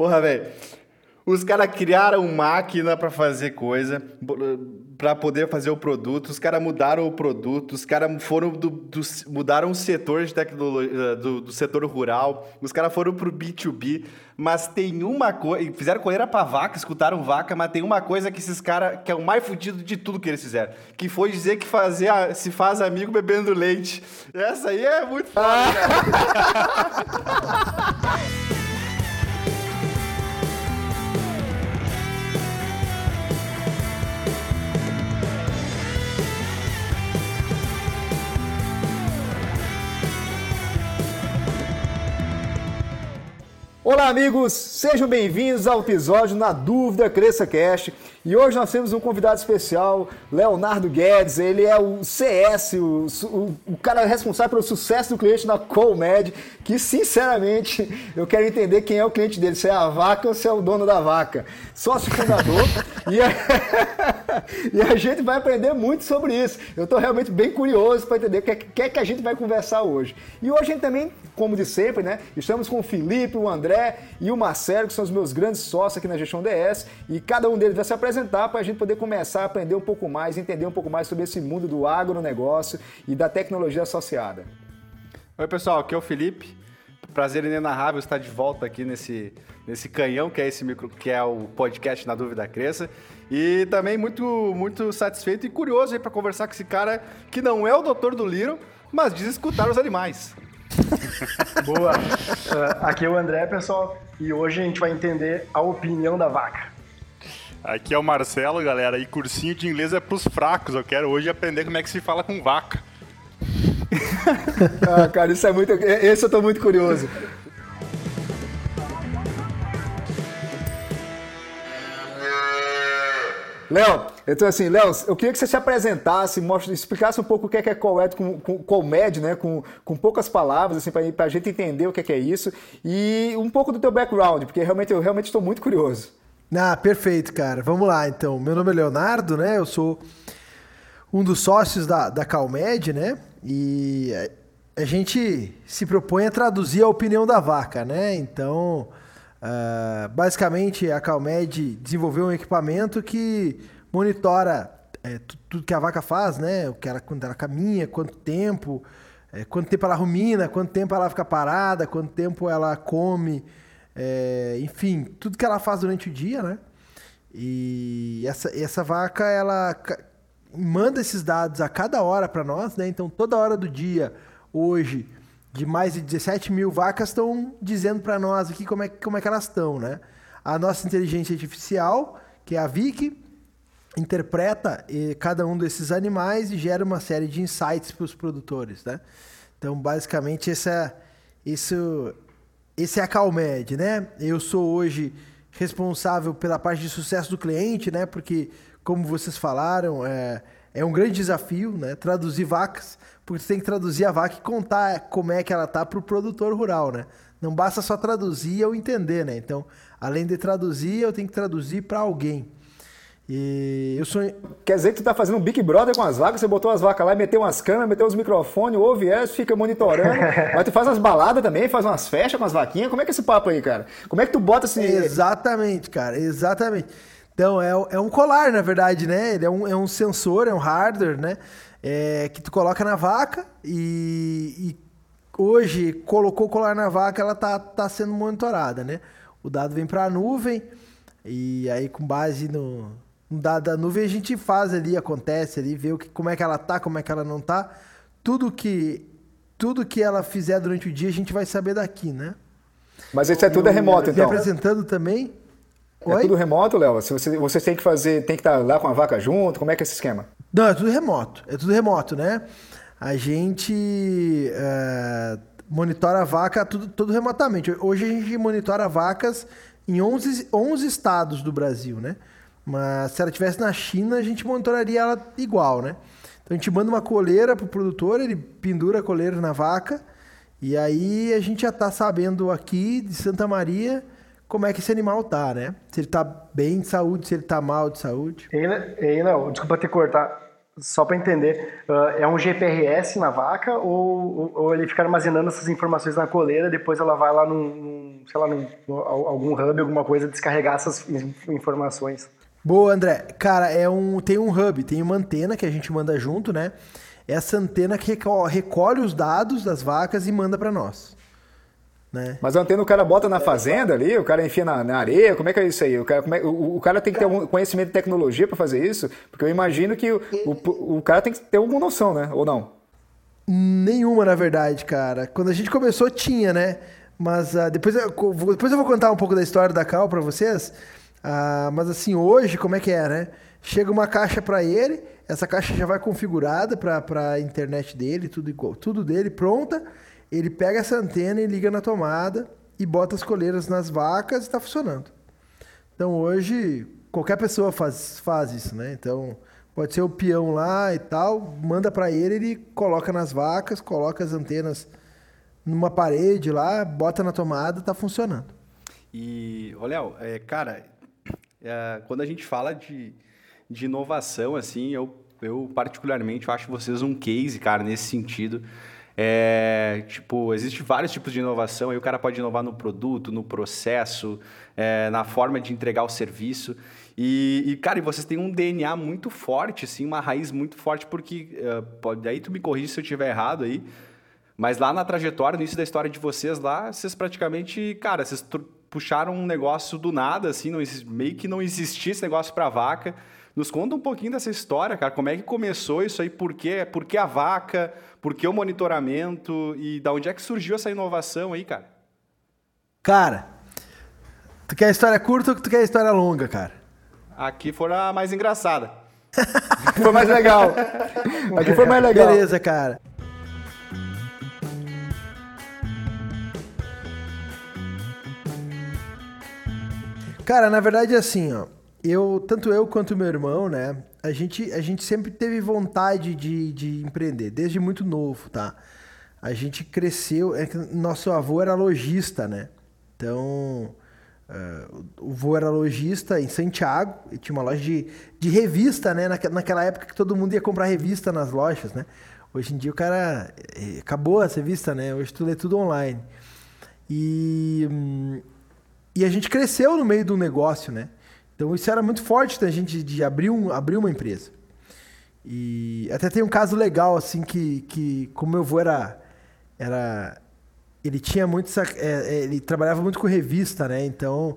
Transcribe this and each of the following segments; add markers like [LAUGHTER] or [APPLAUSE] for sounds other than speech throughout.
Porra, velho. Os caras criaram máquina para fazer coisa, para poder fazer o produto. Os caras mudaram o produto. Os caras foram do, do, mudaram o setor de tecnologia eh, do, do setor rural. Os caras foram pro B2B. Mas tem uma coisa. Fizeram coleira pra vaca, escutaram vaca, mas tem uma coisa que esses caras. que é o mais fudido de tudo que eles fizeram. Que foi dizer que fazer a, se faz amigo bebendo leite. Essa aí é muito foda, [LAUGHS] Olá, amigos! Sejam bem-vindos ao episódio Na Dúvida Cresça. E hoje nós temos um convidado especial, Leonardo Guedes. Ele é o CS, o, o, o cara responsável pelo sucesso do cliente na Colmed, que sinceramente [LAUGHS] eu quero entender quem é o cliente dele, se é a vaca ou se é o dono da vaca. Sócio fundador. [LAUGHS] e, a... [LAUGHS] e, a... gente vai aprender muito sobre isso. Eu estou realmente bem curioso para entender o que, é, que é que a gente vai conversar hoje. E hoje a gente também, como de sempre, né? Estamos com o Felipe, o André e o Marcelo, que são os meus grandes sócios aqui na Gestão DS, e cada um deles vai se apresentar para a gente poder começar a aprender um pouco mais, entender um pouco mais sobre esse mundo do agronegócio e da tecnologia associada. Oi, pessoal, aqui é o Felipe. Prazer inenarrável estar de volta aqui nesse, nesse canhão que é esse micro, que é o podcast Na Dúvida Cresça. E também muito, muito satisfeito e curioso para conversar com esse cara que não é o doutor do Liro, mas diz escutar os animais. [LAUGHS] Boa! Uh, aqui é o André, pessoal, e hoje a gente vai entender a opinião da vaca. Aqui é o Marcelo, galera, e cursinho de inglês é pros fracos. Eu quero hoje aprender como é que se fala com vaca. [LAUGHS] ah, cara, isso é muito. Esse eu tô muito curioso. Léo, então assim, Léo, eu queria que você se apresentasse, mostre, explicasse um pouco o que é, que é Coled com, com Colmed, né, com, com poucas palavras, assim, para a gente entender o que é, que é isso, e um pouco do teu background, porque realmente eu realmente estou muito curioso. Ah, perfeito, cara. Vamos lá, então. Meu nome é Leonardo, né? Eu sou um dos sócios da, da Calmed, né? E a gente se propõe a traduzir a opinião da vaca, né? Então, uh, basicamente, a Calmed desenvolveu um equipamento que monitora é, tudo que a vaca faz, né? O que ela, quando ela caminha, quanto tempo, é, quanto tempo ela rumina, quanto tempo ela fica parada, quanto tempo ela come, é, enfim, tudo que ela faz durante o dia, né? E essa, essa vaca, ela manda esses dados a cada hora para nós, né? Então, toda hora do dia, hoje, de mais de 17 mil vacas estão dizendo para nós aqui como é, como é que elas estão, né? A nossa inteligência artificial, que é a Vic, interpreta eh, cada um desses animais e gera uma série de insights para os produtores, né? Então, basicamente, essa, isso esse é a Calmed, né? Eu sou hoje responsável pela parte de sucesso do cliente, né? Porque, como vocês falaram, é, é um grande desafio, né? Traduzir vacas, porque você tem que traduzir a vaca e contar como é que ela tá para o produtor rural, né? Não basta só traduzir ou entender, né? Então, além de traduzir, eu tenho que traduzir para alguém. E eu sou... Quer dizer que tu tá fazendo um Big Brother com as vacas, você botou as vacas lá, meteu umas câmeras, meteu os microfones, ouve essa, fica monitorando. [LAUGHS] mas tu faz umas baladas também, faz umas festas com as vaquinhas. Como é que é esse papo aí, cara? Como é que tu bota assim? Exatamente, cara, exatamente. Então, é, é um colar, na verdade, né? Ele é um, é um sensor, é um hardware, né? É, que tu coloca na vaca e, e hoje colocou o colar na vaca, ela tá, tá sendo monitorada, né? O dado vem para a nuvem e aí com base no, da, da nuvem a gente faz ali, acontece ali, vê o que, como é que ela tá, como é que ela não tá. Tudo que tudo que ela fizer durante o dia a gente vai saber daqui, né? Mas isso é tudo é remoto, então. apresentando também. É Oi? tudo remoto, Léo? Você, você tem que fazer, tem que estar lá com a vaca junto, como é que é esse esquema? Não, é tudo remoto. É tudo remoto, né? A gente é, monitora a vaca tudo, tudo remotamente. Hoje a gente monitora vacas em 11, 11 estados do Brasil, né? Mas se ela estivesse na China, a gente monitoraria ela igual, né? Então a gente manda uma coleira pro produtor, ele pendura a coleira na vaca, e aí a gente já tá sabendo aqui de Santa Maria como é que esse animal tá, né? Se ele tá bem de saúde, se ele tá mal de saúde. Ei, não, desculpa te cortar. Só para entender, uh, é um GPRS na vaca ou, ou ele fica armazenando essas informações na coleira, depois ela vai lá num, num sei lá, num, algum hub, alguma coisa, descarregar essas informações. Boa, André. Cara, é um, tem um hub, tem uma antena que a gente manda junto, né? Essa antena que recolhe os dados das vacas e manda para nós. Né? Mas a antena o cara bota na fazenda ali, o cara enfia na, na areia, como é que é isso aí? O cara, é, o, o, cara tem que ter algum conhecimento de tecnologia para fazer isso? Porque eu imagino que o, o, o cara tem que ter alguma noção, né? Ou não? Nenhuma, na verdade, cara. Quando a gente começou, tinha, né? Mas uh, depois, eu, depois eu vou contar um pouco da história da Cal para vocês. Uh, mas assim, hoje, como é que é, né? Chega uma caixa para ele, essa caixa já vai configurada para a internet dele, tudo tudo dele pronta. Ele pega essa antena e liga na tomada e bota as coleiras nas vacas e está funcionando. Então hoje qualquer pessoa faz, faz isso, né? Então pode ser o peão lá e tal, manda para ele, ele coloca nas vacas, coloca as antenas numa parede lá, bota na tomada, está funcionando. E, ô Léo, é, cara, é, quando a gente fala de, de inovação, assim, eu, eu particularmente acho vocês um case, cara, nesse sentido. É, tipo, existe vários tipos de inovação, aí o cara pode inovar no produto, no processo, é, na forma de entregar o serviço. E, e, cara, vocês têm um DNA muito forte, assim, uma raiz muito forte, porque, uh, pode, aí tu me corrige se eu estiver errado aí, mas lá na trajetória, no início da história de vocês lá, vocês praticamente, cara, vocês puxaram um negócio do nada, assim, não, meio que não existia esse negócio para vaca. Nos conta um pouquinho dessa história, cara. Como é que começou isso aí? Por quê? Por que a vaca? Por que o monitoramento? E da onde é que surgiu essa inovação aí, cara? Cara, tu quer a história curta ou tu quer a história longa, cara? Aqui foi a mais engraçada. [LAUGHS] foi mais legal. Aqui foi mais legal. Beleza, cara. Cara, na verdade é assim, ó eu, tanto eu quanto meu irmão, né? A gente, a gente sempre teve vontade de, de empreender, desde muito novo, tá? A gente cresceu, é nosso avô era lojista, né? Então, uh, o avô era lojista em Santiago, e tinha uma loja de, de revista, né? naquela época que todo mundo ia comprar revista nas lojas, né? Hoje em dia o cara. Eh, acabou essa revista, né? Hoje tudo é tudo online. E, hum, e a gente cresceu no meio do negócio, né? Então isso era muito forte da gente de abrir, um, abrir uma empresa. E até tem um caso legal, assim, que, que como meu avô era. era ele tinha muito. É, é, ele trabalhava muito com revista, né? Então.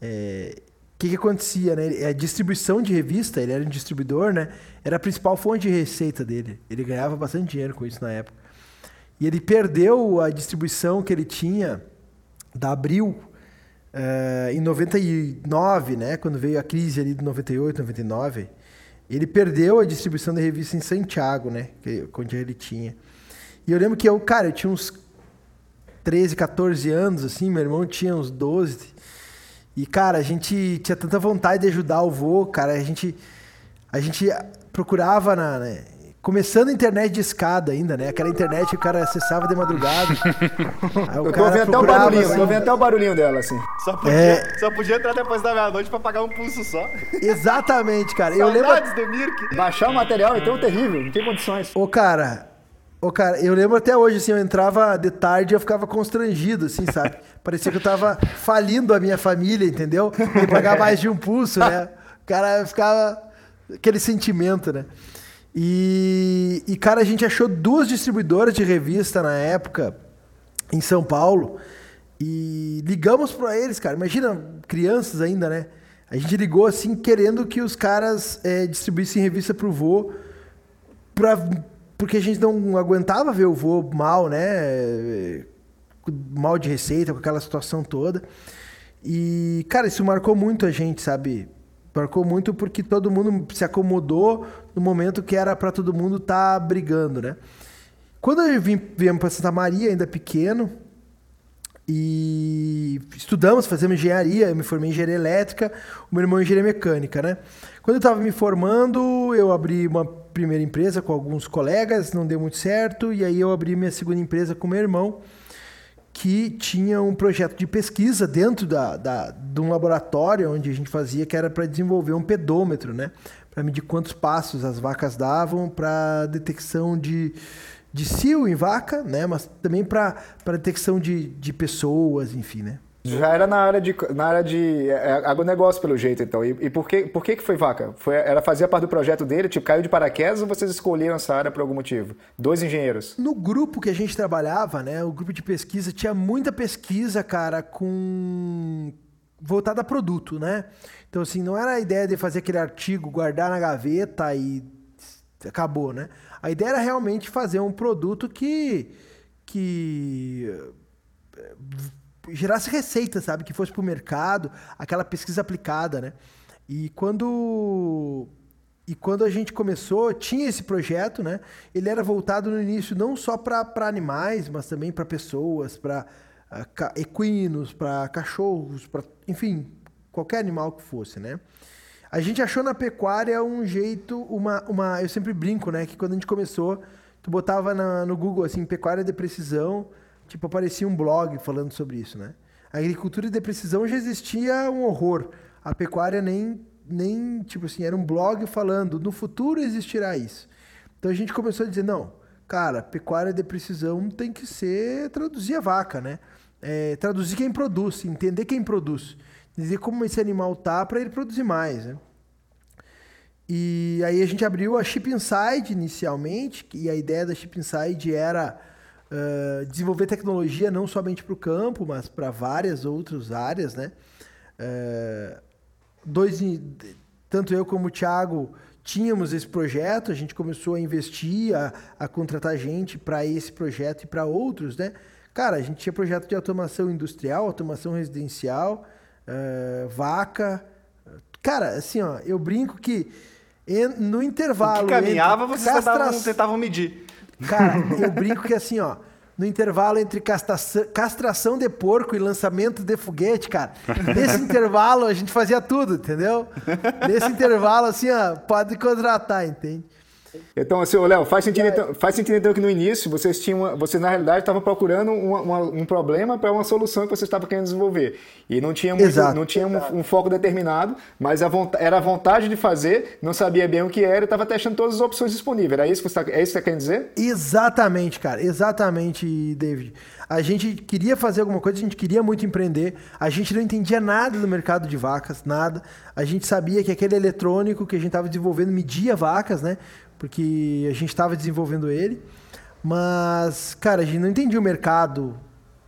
É, o que, que acontecia, né? A distribuição de revista, ele era um distribuidor, né? Era a principal fonte de receita dele. Ele ganhava bastante dinheiro com isso na época. E ele perdeu a distribuição que ele tinha da Abril Uh, em 99, né, quando veio a crise ali de 98, 99, ele perdeu a distribuição da revista em Santiago, né, que, onde ele tinha. E eu lembro que eu, cara, eu tinha uns 13, 14 anos, assim, meu irmão tinha uns 12. E, cara, a gente tinha tanta vontade de ajudar o vô, cara, a gente, a gente procurava na, né, Começando a internet de escada ainda, né? Aquela internet que o cara acessava de madrugada. [LAUGHS] eu tô vendo até o barulhinho, assim. tô vendo até o barulhinho dela, assim. Só podia, é... só podia entrar depois da meia-noite pra pagar um pulso só. Exatamente, cara. eu lembro. do Mirk. Baixar o material, então, é terrível, não tem condições. Ô, cara, Ô, cara, eu lembro até hoje, assim, eu entrava de tarde e eu ficava constrangido, assim, sabe? Parecia que eu tava falindo a minha família, entendeu? E pagar mais de um pulso, né? O cara ficava... Aquele sentimento, né? E, e, cara, a gente achou duas distribuidoras de revista na época em São Paulo e ligamos para eles, cara. Imagina, crianças ainda, né? A gente ligou assim, querendo que os caras é, distribuíssem revista pro vô, pra, porque a gente não aguentava ver o vô mal, né? Mal de receita, com aquela situação toda. E, cara, isso marcou muito a gente, sabe? Marcou muito porque todo mundo se acomodou no momento que era para todo mundo estar tá brigando, né? Quando eu vim, viemos para Santa Maria, ainda pequeno, e estudamos, fazemos engenharia, eu me formei em engenharia elétrica, o meu irmão em engenharia mecânica, né? Quando eu estava me formando, eu abri uma primeira empresa com alguns colegas, não deu muito certo, e aí eu abri minha segunda empresa com meu irmão, que tinha um projeto de pesquisa dentro da, da, de um laboratório onde a gente fazia, que era para desenvolver um pedômetro, né? Para medir quantos passos as vacas davam para detecção de, de cio em vaca, né? Mas também para detecção de, de pessoas, enfim, né? Já era na área de, na área de é, agronegócio, pelo jeito, então. E, e, por, que, por que, que foi vaca? Foi, era fazia parte do projeto dele, tipo, caiu de paraquedas ou vocês escolheram essa área por algum motivo? Dois engenheiros. No grupo que a gente trabalhava, né, o grupo de pesquisa, tinha muita pesquisa, cara, com voltada a produto, né? Então, assim, não era a ideia de fazer aquele artigo, guardar na gaveta e acabou, né? A ideia era realmente fazer um produto que, que gerasse receita, sabe? Que fosse para o mercado, aquela pesquisa aplicada, né? E quando e quando a gente começou, tinha esse projeto, né? Ele era voltado no início não só para animais, mas também para pessoas, para uh, ah, equinos, para cachorros, para enfim, qualquer animal que fosse, né? A gente achou na pecuária um jeito, uma, uma, eu sempre brinco, né? Que quando a gente começou, tu botava na, no Google assim, pecuária de precisão, Tipo, aparecia um blog falando sobre isso, né? A agricultura de precisão já existia um horror. A pecuária nem, nem, tipo assim, era um blog falando, no futuro existirá isso. Então a gente começou a dizer, não, cara, pecuária de precisão tem que ser traduzir a vaca, né? É, traduzir quem produz, entender quem produz. Dizer como esse animal tá para ele produzir mais, né? E aí a gente abriu a Chip Inside inicialmente, e a ideia da Chip Inside era uh, desenvolver tecnologia não somente para o campo, mas para várias outras áreas, né? Uh, dois, tanto eu como o Thiago tínhamos esse projeto, a gente começou a investir, a, a contratar gente para esse projeto e para outros, né? Cara, a gente tinha projeto de automação industrial, automação residencial, uh, vaca. Cara, assim, ó, eu brinco que no intervalo. O que caminhava, vocês castra... tentavam medir. Cara, eu brinco que assim, ó, no intervalo entre castração, castração de porco e lançamento de foguete, cara. Nesse intervalo a gente fazia tudo, entendeu? Nesse intervalo, assim, ó, pode contratar, entende? Então, assim, Léo, faz sentido, então, faz sentido então que no início vocês tinham, vocês na realidade estavam procurando uma, uma, um problema para uma solução que vocês estavam querendo desenvolver. E não tinha, muito, não tinha um, um, foco determinado, mas a era a vontade de fazer, não sabia bem o que era e estava testando todas as opções disponíveis. Era isso que você, tá, é isso que você quer dizer? Exatamente, cara. Exatamente, David. A gente queria fazer alguma coisa, a gente queria muito empreender, a gente não entendia nada do mercado de vacas, nada. A gente sabia que aquele eletrônico que a gente estava desenvolvendo media vacas, né? Porque a gente estava desenvolvendo ele, mas, cara, a gente não entendia o mercado,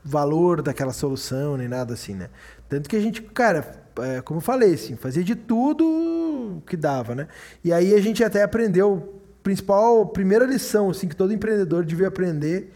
valor daquela solução, nem nada assim, né? Tanto que a gente, cara, é, como eu falei, assim, fazia de tudo que dava, né? E aí a gente até aprendeu, principal, primeira lição, assim, que todo empreendedor devia aprender,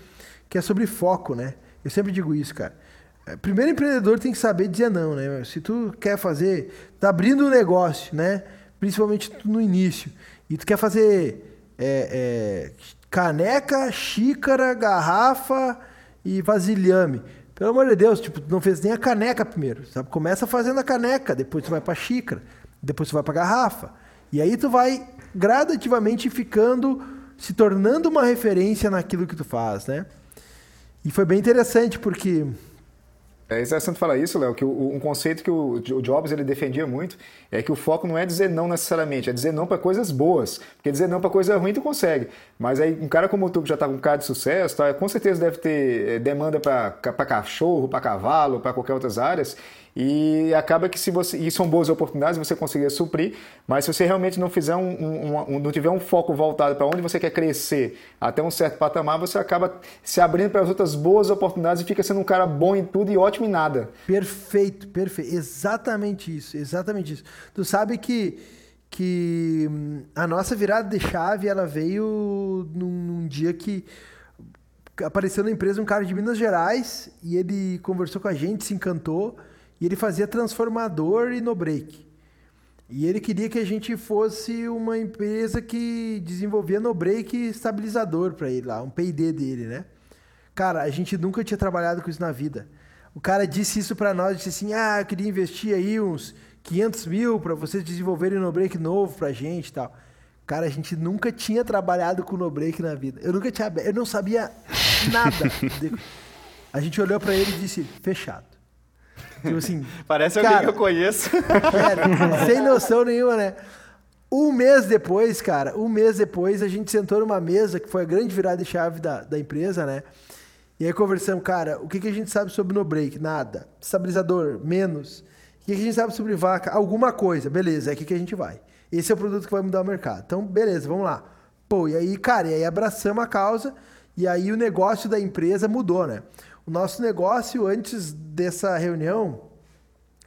que é sobre foco, né? Eu sempre digo isso, cara. É, primeiro empreendedor tem que saber dizer não, né? Se tu quer fazer, tá abrindo um negócio, né? Principalmente no início e tu quer fazer é, é, caneca, xícara, garrafa e vasilhame. Pelo amor de Deus, tipo, tu não fez nem a caneca primeiro, sabe? Começa fazendo a caneca, depois tu vai para xícara, depois tu vai para garrafa. E aí tu vai gradativamente ficando, se tornando uma referência naquilo que tu faz, né? E foi bem interessante porque é interessante falar isso, Léo, que o, um conceito que o, o, Jobs ele defendia muito é que o foco não é dizer não necessariamente, é dizer não para coisas boas. Porque dizer não para coisa ruim tu consegue. Mas aí um cara como tu que já está com um cara de sucesso, tá, com certeza deve ter eh, demanda para cachorro, para cavalo, para qualquer outras áreas. E acaba que se você. E são boas oportunidades, você conseguir suprir, mas se você realmente não fizer um, um, um não tiver um foco voltado para onde você quer crescer até um certo patamar, você acaba se abrindo para as outras boas oportunidades e fica sendo um cara bom em tudo e ótimo em nada. Perfeito, perfeito. Exatamente isso, exatamente isso. Tu sabe que que hum, a nossa virada de chave ela veio num, num dia que apareceu na empresa um cara de Minas Gerais e ele conversou com a gente, se encantou e ele fazia transformador e no break. E ele queria que a gente fosse uma empresa que desenvolvia no break estabilizador para ele lá, um P&D dele, né? Cara, a gente nunca tinha trabalhado com isso na vida. O cara disse isso para nós, disse assim, ah, eu queria investir aí uns 500 mil para vocês desenvolverem no break novo pra gente e tal. Cara, a gente nunca tinha trabalhado com no break na vida. Eu nunca tinha, eu não sabia nada. [LAUGHS] a gente olhou para ele e disse, fechado. Tipo assim. Parece cara, alguém que eu conheço. É, sem noção nenhuma, né? Um mês depois, cara, um mês depois, a gente sentou numa mesa, que foi a grande virada de chave da, da empresa, né? E aí conversamos, cara, o que, que a gente sabe sobre no break? Nada. Estabilizador, menos. O que, que a gente sabe sobre vaca? Alguma coisa. Beleza, é aqui que a gente vai. Esse é o produto que vai mudar o mercado. Então, beleza, vamos lá. Pô, e aí, cara, e aí abraçamos a causa e aí o negócio da empresa mudou, né? O nosso negócio antes dessa reunião,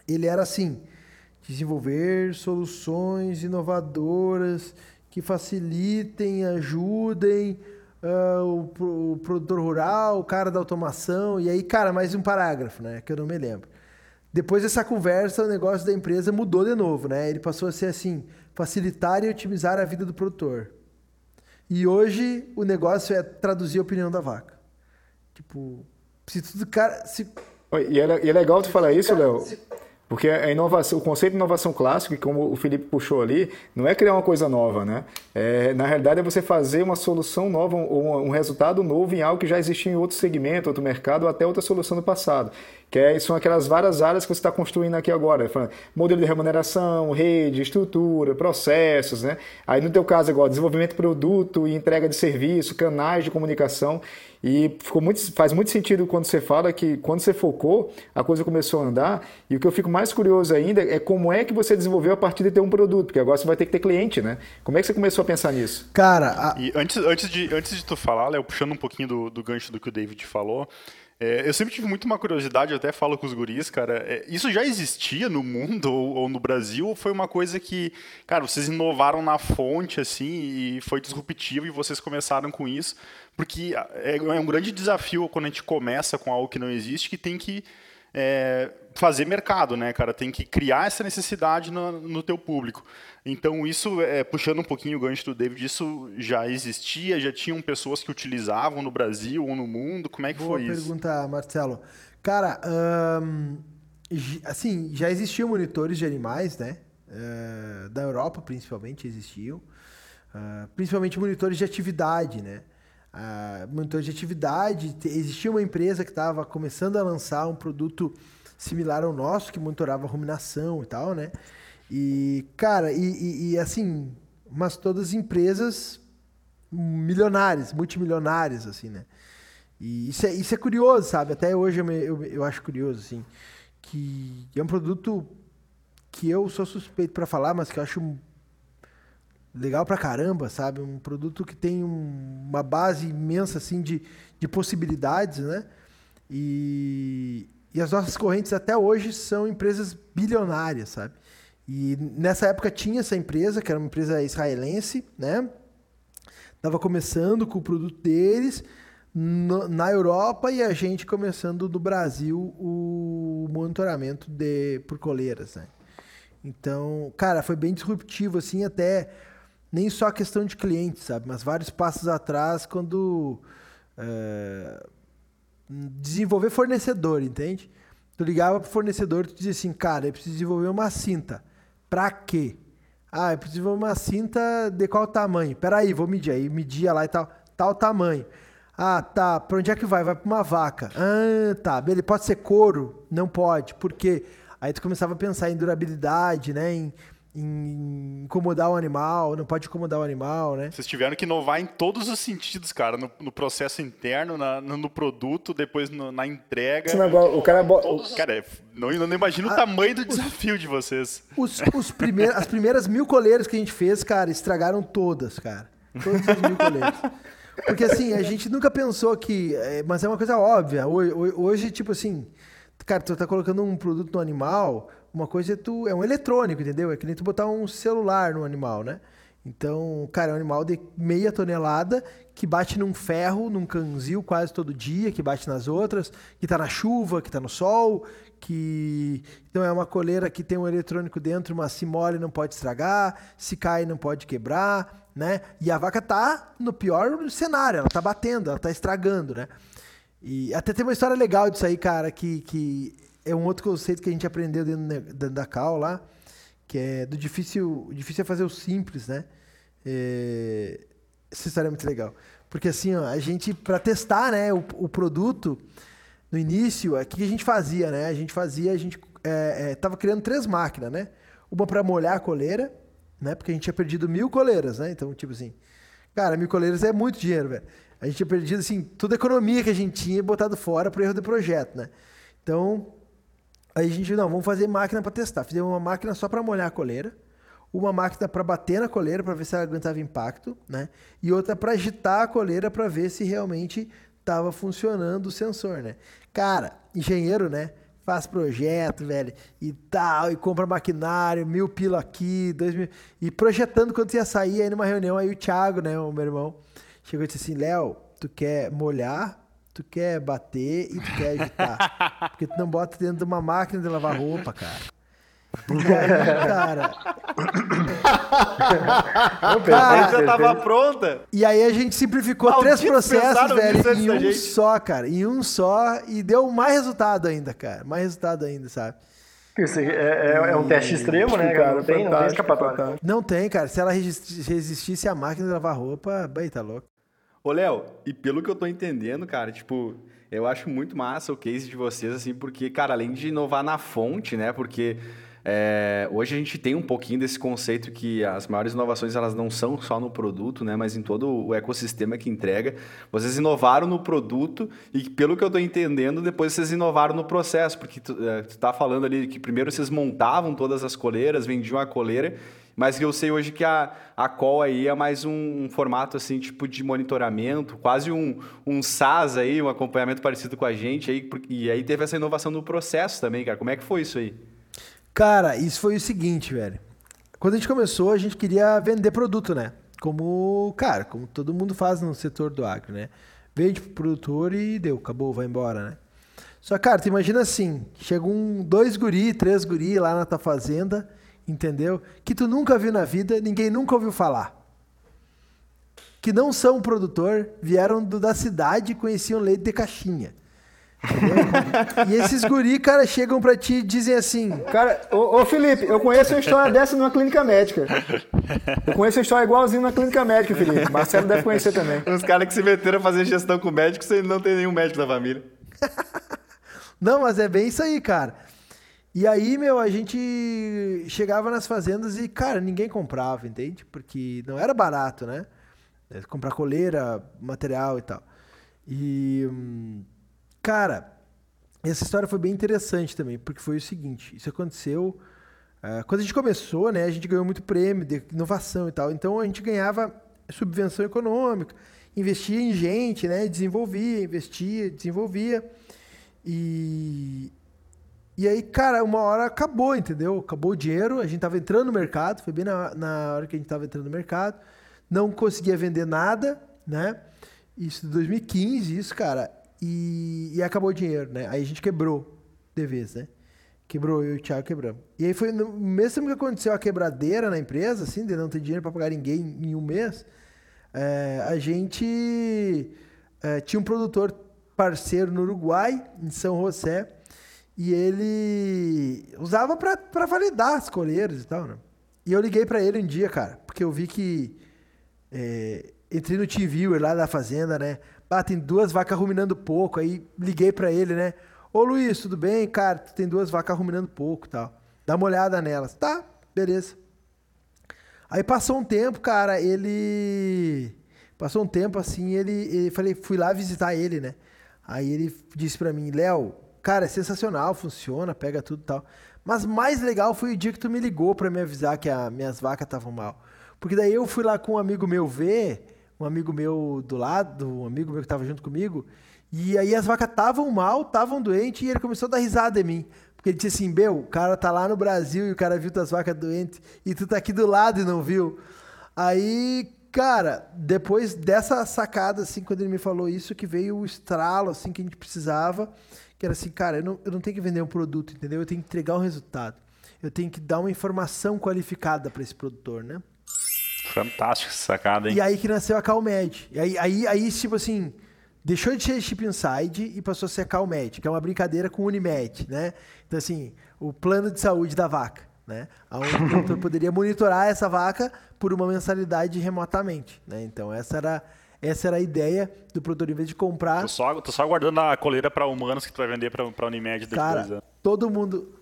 ele era assim: desenvolver soluções inovadoras que facilitem, ajudem uh, o, o, produtor rural, o cara da automação, e aí, cara, mais um parágrafo, né? Que eu não me lembro. Depois dessa conversa, o negócio da empresa mudou de novo, né? Ele passou a ser assim: facilitar e otimizar a vida do produtor. E hoje o negócio é traduzir a opinião da vaca. Tipo, se tudo cara. Se... E, é, e é legal tu falar isso, Léo. Porque a inovação, o conceito de inovação clássico, como o Felipe puxou ali, não é criar uma coisa nova, né? É, na realidade é você fazer uma solução nova, um, um resultado novo em algo que já existia em outro segmento, outro mercado, ou até outra solução do passado. Que é, são aquelas várias áreas que você está construindo aqui agora. Modelo de remuneração, rede, estrutura, processos, né? Aí no teu caso agora, desenvolvimento de produto e entrega de serviço, canais de comunicação. E ficou muito, faz muito sentido quando você fala que quando você focou, a coisa começou a andar. E o que eu fico mais curioso ainda é como é que você desenvolveu a partir de ter um produto, porque agora você vai ter que ter cliente, né? Como é que você começou a pensar nisso? Cara, a... e antes, antes, de, antes de tu falar, Léo, puxando um pouquinho do, do gancho do que o David falou, é, eu sempre tive muito uma curiosidade, eu até falo com os guris, cara. É, isso já existia no mundo ou, ou, no Brasil? Ou foi uma coisa que, cara, vocês inovaram na fonte, assim, e foi disruptivo e vocês começaram com isso? Porque é, é um grande desafio quando a gente começa com algo que não existe, que tem que é, fazer mercado, né, cara? Tem que criar essa necessidade no, no teu público. Então, isso, é, puxando um pouquinho o gancho do David, isso já existia? Já tinham pessoas que utilizavam no Brasil ou no mundo? Como é que Boa foi isso? pergunta, Marcelo. Cara, assim, já existiam monitores de animais, né? Uh, da Europa, principalmente, existiam. Uh, principalmente monitores de atividade, né? Uh, monitores de atividade. Existia uma empresa que estava começando a lançar um produto similar ao nosso, que monitorava ruminação e tal, né? E, cara, e, e, e assim, mas todas empresas milionárias, multimilionárias, assim, né? E isso é, isso é curioso, sabe? Até hoje eu, eu, eu acho curioso, assim, que é um produto que eu sou suspeito para falar, mas que eu acho legal pra caramba, sabe? Um produto que tem um, uma base imensa, assim, de, de possibilidades, né? E, e as nossas correntes até hoje são empresas bilionárias, sabe? E nessa época tinha essa empresa, que era uma empresa israelense, né? Tava começando com o produto deles no, na Europa e a gente começando no Brasil o monitoramento de por coleiras, né? Então, cara, foi bem disruptivo assim, até nem só a questão de clientes, sabe? Mas vários passos atrás quando é, desenvolver fornecedor, entende? Tu ligava pro fornecedor e tu dizia assim, cara, eu preciso desenvolver uma cinta. Pra quê? Ah, eu preciso de uma cinta de qual tamanho? Peraí, vou medir. Aí media lá e tal. Tal tamanho. Ah, tá. Pra onde é que vai? Vai pra uma vaca. Ah, tá. Beleza. Pode ser couro? Não pode. Por quê? Aí tu começava a pensar em durabilidade, né? Em em incomodar o animal, não pode incomodar o animal, né? Vocês tiveram que inovar em todos os sentidos, cara, no, no processo interno, na, no, no, produto, depois no, na entrega. o cara, todos, cara, não, não imagino a, o tamanho do os, desafio de vocês. Os, os primeiros, as primeiras mil coleiras que a gente fez, cara, estragaram todas, cara. Todas as mil coleiras. Porque assim, a gente nunca pensou que. É, mas é uma coisa óbvia. Hoje, hoje, tipo assim, cara, tu tá colocando um produto no animal uma coisa é tu. É um eletrônico, entendeu? É que nem tu botar um celular no animal, né? Então, cara, é um animal de meia tonelada que bate num ferro, num canzil quase todo dia, que bate nas outras, que tá na chuva, que tá no sol, que. Então é uma coleira que tem um eletrônico dentro, mas se mole não pode estragar, se cai não pode quebrar, né? E a vaca tá no pior cenário, ela tá batendo, ela tá estragando, né? E até tem uma história legal disso aí, cara, que, que é um outro conceito que a gente aprendeu dentro da Cal lá, que é do difícil, o difícil é fazer o simples, né? É, essa história é muito legal. Porque assim, ó, a gente, para testar né, o, o, produto, no início, o que a gente fazia, né? A gente fazia, a gente é, é, tava criando três máquinas, né? Uma para molhar a coleira, né? Porque a gente tinha perdido mil coleiras, né? Então, tipo assim, cara, mil coleiras é muito dinheiro, velho. A gente tinha perdido, assim, toda a economia que a gente tinha botado fora pro erro do projeto, né? Então, aí a gente, não, vamos fazer máquina para testar. Fizemos uma máquina só para molhar a coleira, uma máquina para bater na coleira para ver se ela aguentava impacto, né? E outra para agitar a coleira para ver se realmente estava funcionando o sensor, né? Cara, engenheiro, né? Faz projeto, velho, e tal, e compra maquinário, mil pila aqui, dois mil. E projetando quando ia sair aí numa reunião, aí o Thiago, né, o meu irmão, chegou e disse assim: Léo, tu quer molhar, tu quer bater e tu quer agitar. [LAUGHS] Porque tu não bota dentro de uma máquina de lavar roupa, cara. E aí, cara. Cara, já tava pronta. E aí a gente simplificou Malditos três processos, velho, em um gente. só, cara. Em um só. E deu mais resultado ainda, cara. Mais resultado ainda, sabe? É, é- é um teste extremo, né, cara? Não tem, não tem escapatória. Não tem, cara. Se ela resist- resistisse a máquina de lavar roupa, bem, tá louco. Ô, Léo, e pelo que eu tô entendendo, cara, tipo, eu acho muito massa o case de vocês, assim, porque, cara, além de inovar na fonte, né, porque é, hoje a gente tem um pouquinho desse conceito que as maiores inovações, elas não são só no produto, né, mas em todo o ecossistema que entrega. Vocês inovaram no produto e, pelo que eu tô entendendo, depois vocês inovaram no processo, porque tu, é, tu tá falando ali que primeiro vocês montavam todas as coleiras, vendiam a coleira, mas eu sei hoje que a, a call aí é mais um, um formato assim, tipo de monitoramento, quase um, um SaaS aí, um acompanhamento parecido com a gente aí, e aí teve essa inovação no processo também, cara. Como é que foi isso aí? Cara, isso foi o seguinte, velho. Quando a gente começou, a gente queria vender produto, né? Como, cara, como todo mundo faz no setor do agro, né? Vende pro produtor e deu, acabou, vai embora, né? Só, cara, tu imagina assim, chega um, dois guri, três guri lá na tua fazenda, entendeu? Que tu nunca viu na vida, ninguém nunca ouviu falar. Que não são produtor, vieram do- da cidade e conheciam leite de caixinha. Entendeu? e esses guri, cara, chegam pra ti e dizem assim: Cara, ô, ô, Felipe, eu conheço uma história dessa numa clínica médica. Eu conheço uma história igualzinha na clínica médica, Felipe. Marcelo deve conhecer também. Os caras que se meteram a fazer gestão com médico sem não ter nenhum médico da família. [LAUGHS] Não, mas é bem isso aí, cara. E aí, meu, a gente chegava nas fazendas e, cara, ninguém comprava, entende? Porque não era barato, né? É, Comprar coleira, material e tal. E, cara, essa história foi bem interessante também, porque foi o seguinte: isso aconteceu. ah, quando a gente começou, né, a gente ganhou muito prêmio de inovação e tal. Então a gente ganhava subvenção econômica, investia em gente, né, desenvolvia, investia, desenvolvia. E, e aí, cara, uma hora acabou, entendeu? Acabou o dinheiro, a gente tava entrando no mercado, foi bem na, na hora que a gente tava entrando no mercado, não conseguia vender nada, né? Isso de 2015, isso, cara, e, e acabou o dinheiro, né? Aí a gente quebrou de vez, né? Quebrou, eu e o Thiago quebramos. E aí foi no mesmo que aconteceu a quebradeira na empresa, assim, de não ter dinheiro para pagar ninguém em um mês, é, a gente é, tinha um produtor parceiro no Uruguai, em São José, e ele usava para validar as coleiras e tal, né? E eu liguei para ele um dia, cara, porque eu vi que é, entrei no TeamViewer lá da fazenda, né? Ah, tem duas vacas ruminando pouco. Aí liguei pra ele, né? Ô Luiz, tudo bem? Cara, tu tem duas vacas ruminando pouco e tal. Dá uma olhada nelas. Tá, beleza. Aí passou um tempo, cara, ele. Passou um tempo assim, ele. ele falei, fui lá visitar ele, né? Aí ele disse pra mim, Léo, cara, é sensacional, funciona, pega tudo e tal. Mas mais legal foi o dia que tu me ligou pra me avisar que as minhas vacas estavam mal. Porque daí eu fui lá com um amigo meu ver, um amigo meu do lado, um amigo meu que tava junto comigo, e aí as vacas estavam mal, estavam doentes, e ele começou a dar risada em mim. Porque ele disse assim, meu, o cara tá lá no Brasil e o cara viu tuas vacas doentes, e tu tá aqui do lado e não viu. Aí, cara, depois dessa sacada, assim, quando ele me falou isso, que veio o estralo, assim, que a gente precisava, que era assim, cara, eu não, eu não tenho que vender um produto, entendeu? Eu tenho que entregar um resultado. Eu tenho que dar uma informação qualificada para esse produtor, né? Fantástico essa sacada, hein? E aí que nasceu a CalMed. E aí, aí, aí, tipo assim, deixou de ser Chip Inside e passou a ser a CalMed, que é uma brincadeira com o Unimed, né? Então, assim, o plano de saúde da vaca, né? Onde o produtor [LAUGHS] poderia monitorar essa vaca por uma mensalidade remotamente, né? Então, essa era, essa era a ideia do produtor, em vez de comprar... Tô só, tô só aguardando a coleira pra humanos que tu vai vender pra, pra Unimed depois. Cara, né? todo mundo...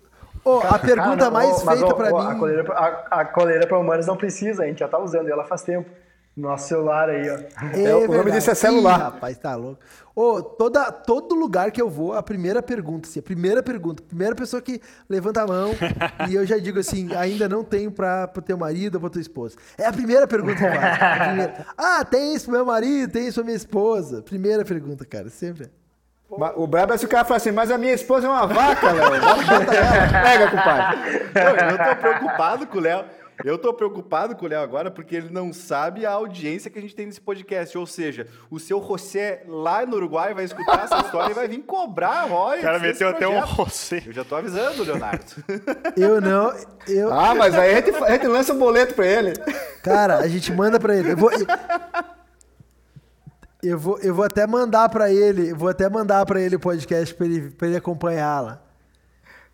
Ô, a pergunta Cara, mais mas, feita pra ô, mim... A coleira, a, a coleira para humanos não precisa, a gente já tá usando ela faz tempo. Nosso celular aí, ó. É, o nome disso é celular. Ih, rapaz, tá louco. Ô, toda, todo lugar que eu vou, a primeira pergunta, assim, a primeira pergunta, a primeira pessoa que levanta a mão [LAUGHS] e eu já digo assim, ainda não tenho pra, pro teu marido ou pra tua esposa. É a primeira pergunta que eu faço. a primeira. [LAUGHS] Ah, tem isso pro meu marido, tem isso pra minha esposa. Primeira pergunta, cara, sempre. Mas O brabo é se o cara fala assim, mas a minha esposa é uma vaca, Léo. [LAUGHS] Pega, compadre. Não, eu tô preocupado com o Léo. Eu tô preocupado com o Léo agora porque ele não sabe a audiência que a gente tem nesse podcast. Ou seja, o seu José lá no Uruguai vai escutar essa história e vai vir cobrar royalties. O cara meteu até um. José. Eu já tô avisando, Leonardo. Eu não, eu... Ah, mas aí a gente, a gente lança um boleto pra ele. Cara, a gente manda pra ele. Eu vou, eu vou, eu vou até mandar pra ele, eu vou até mandar pra ele o podcast pra ele, pra ele acompanhar lá.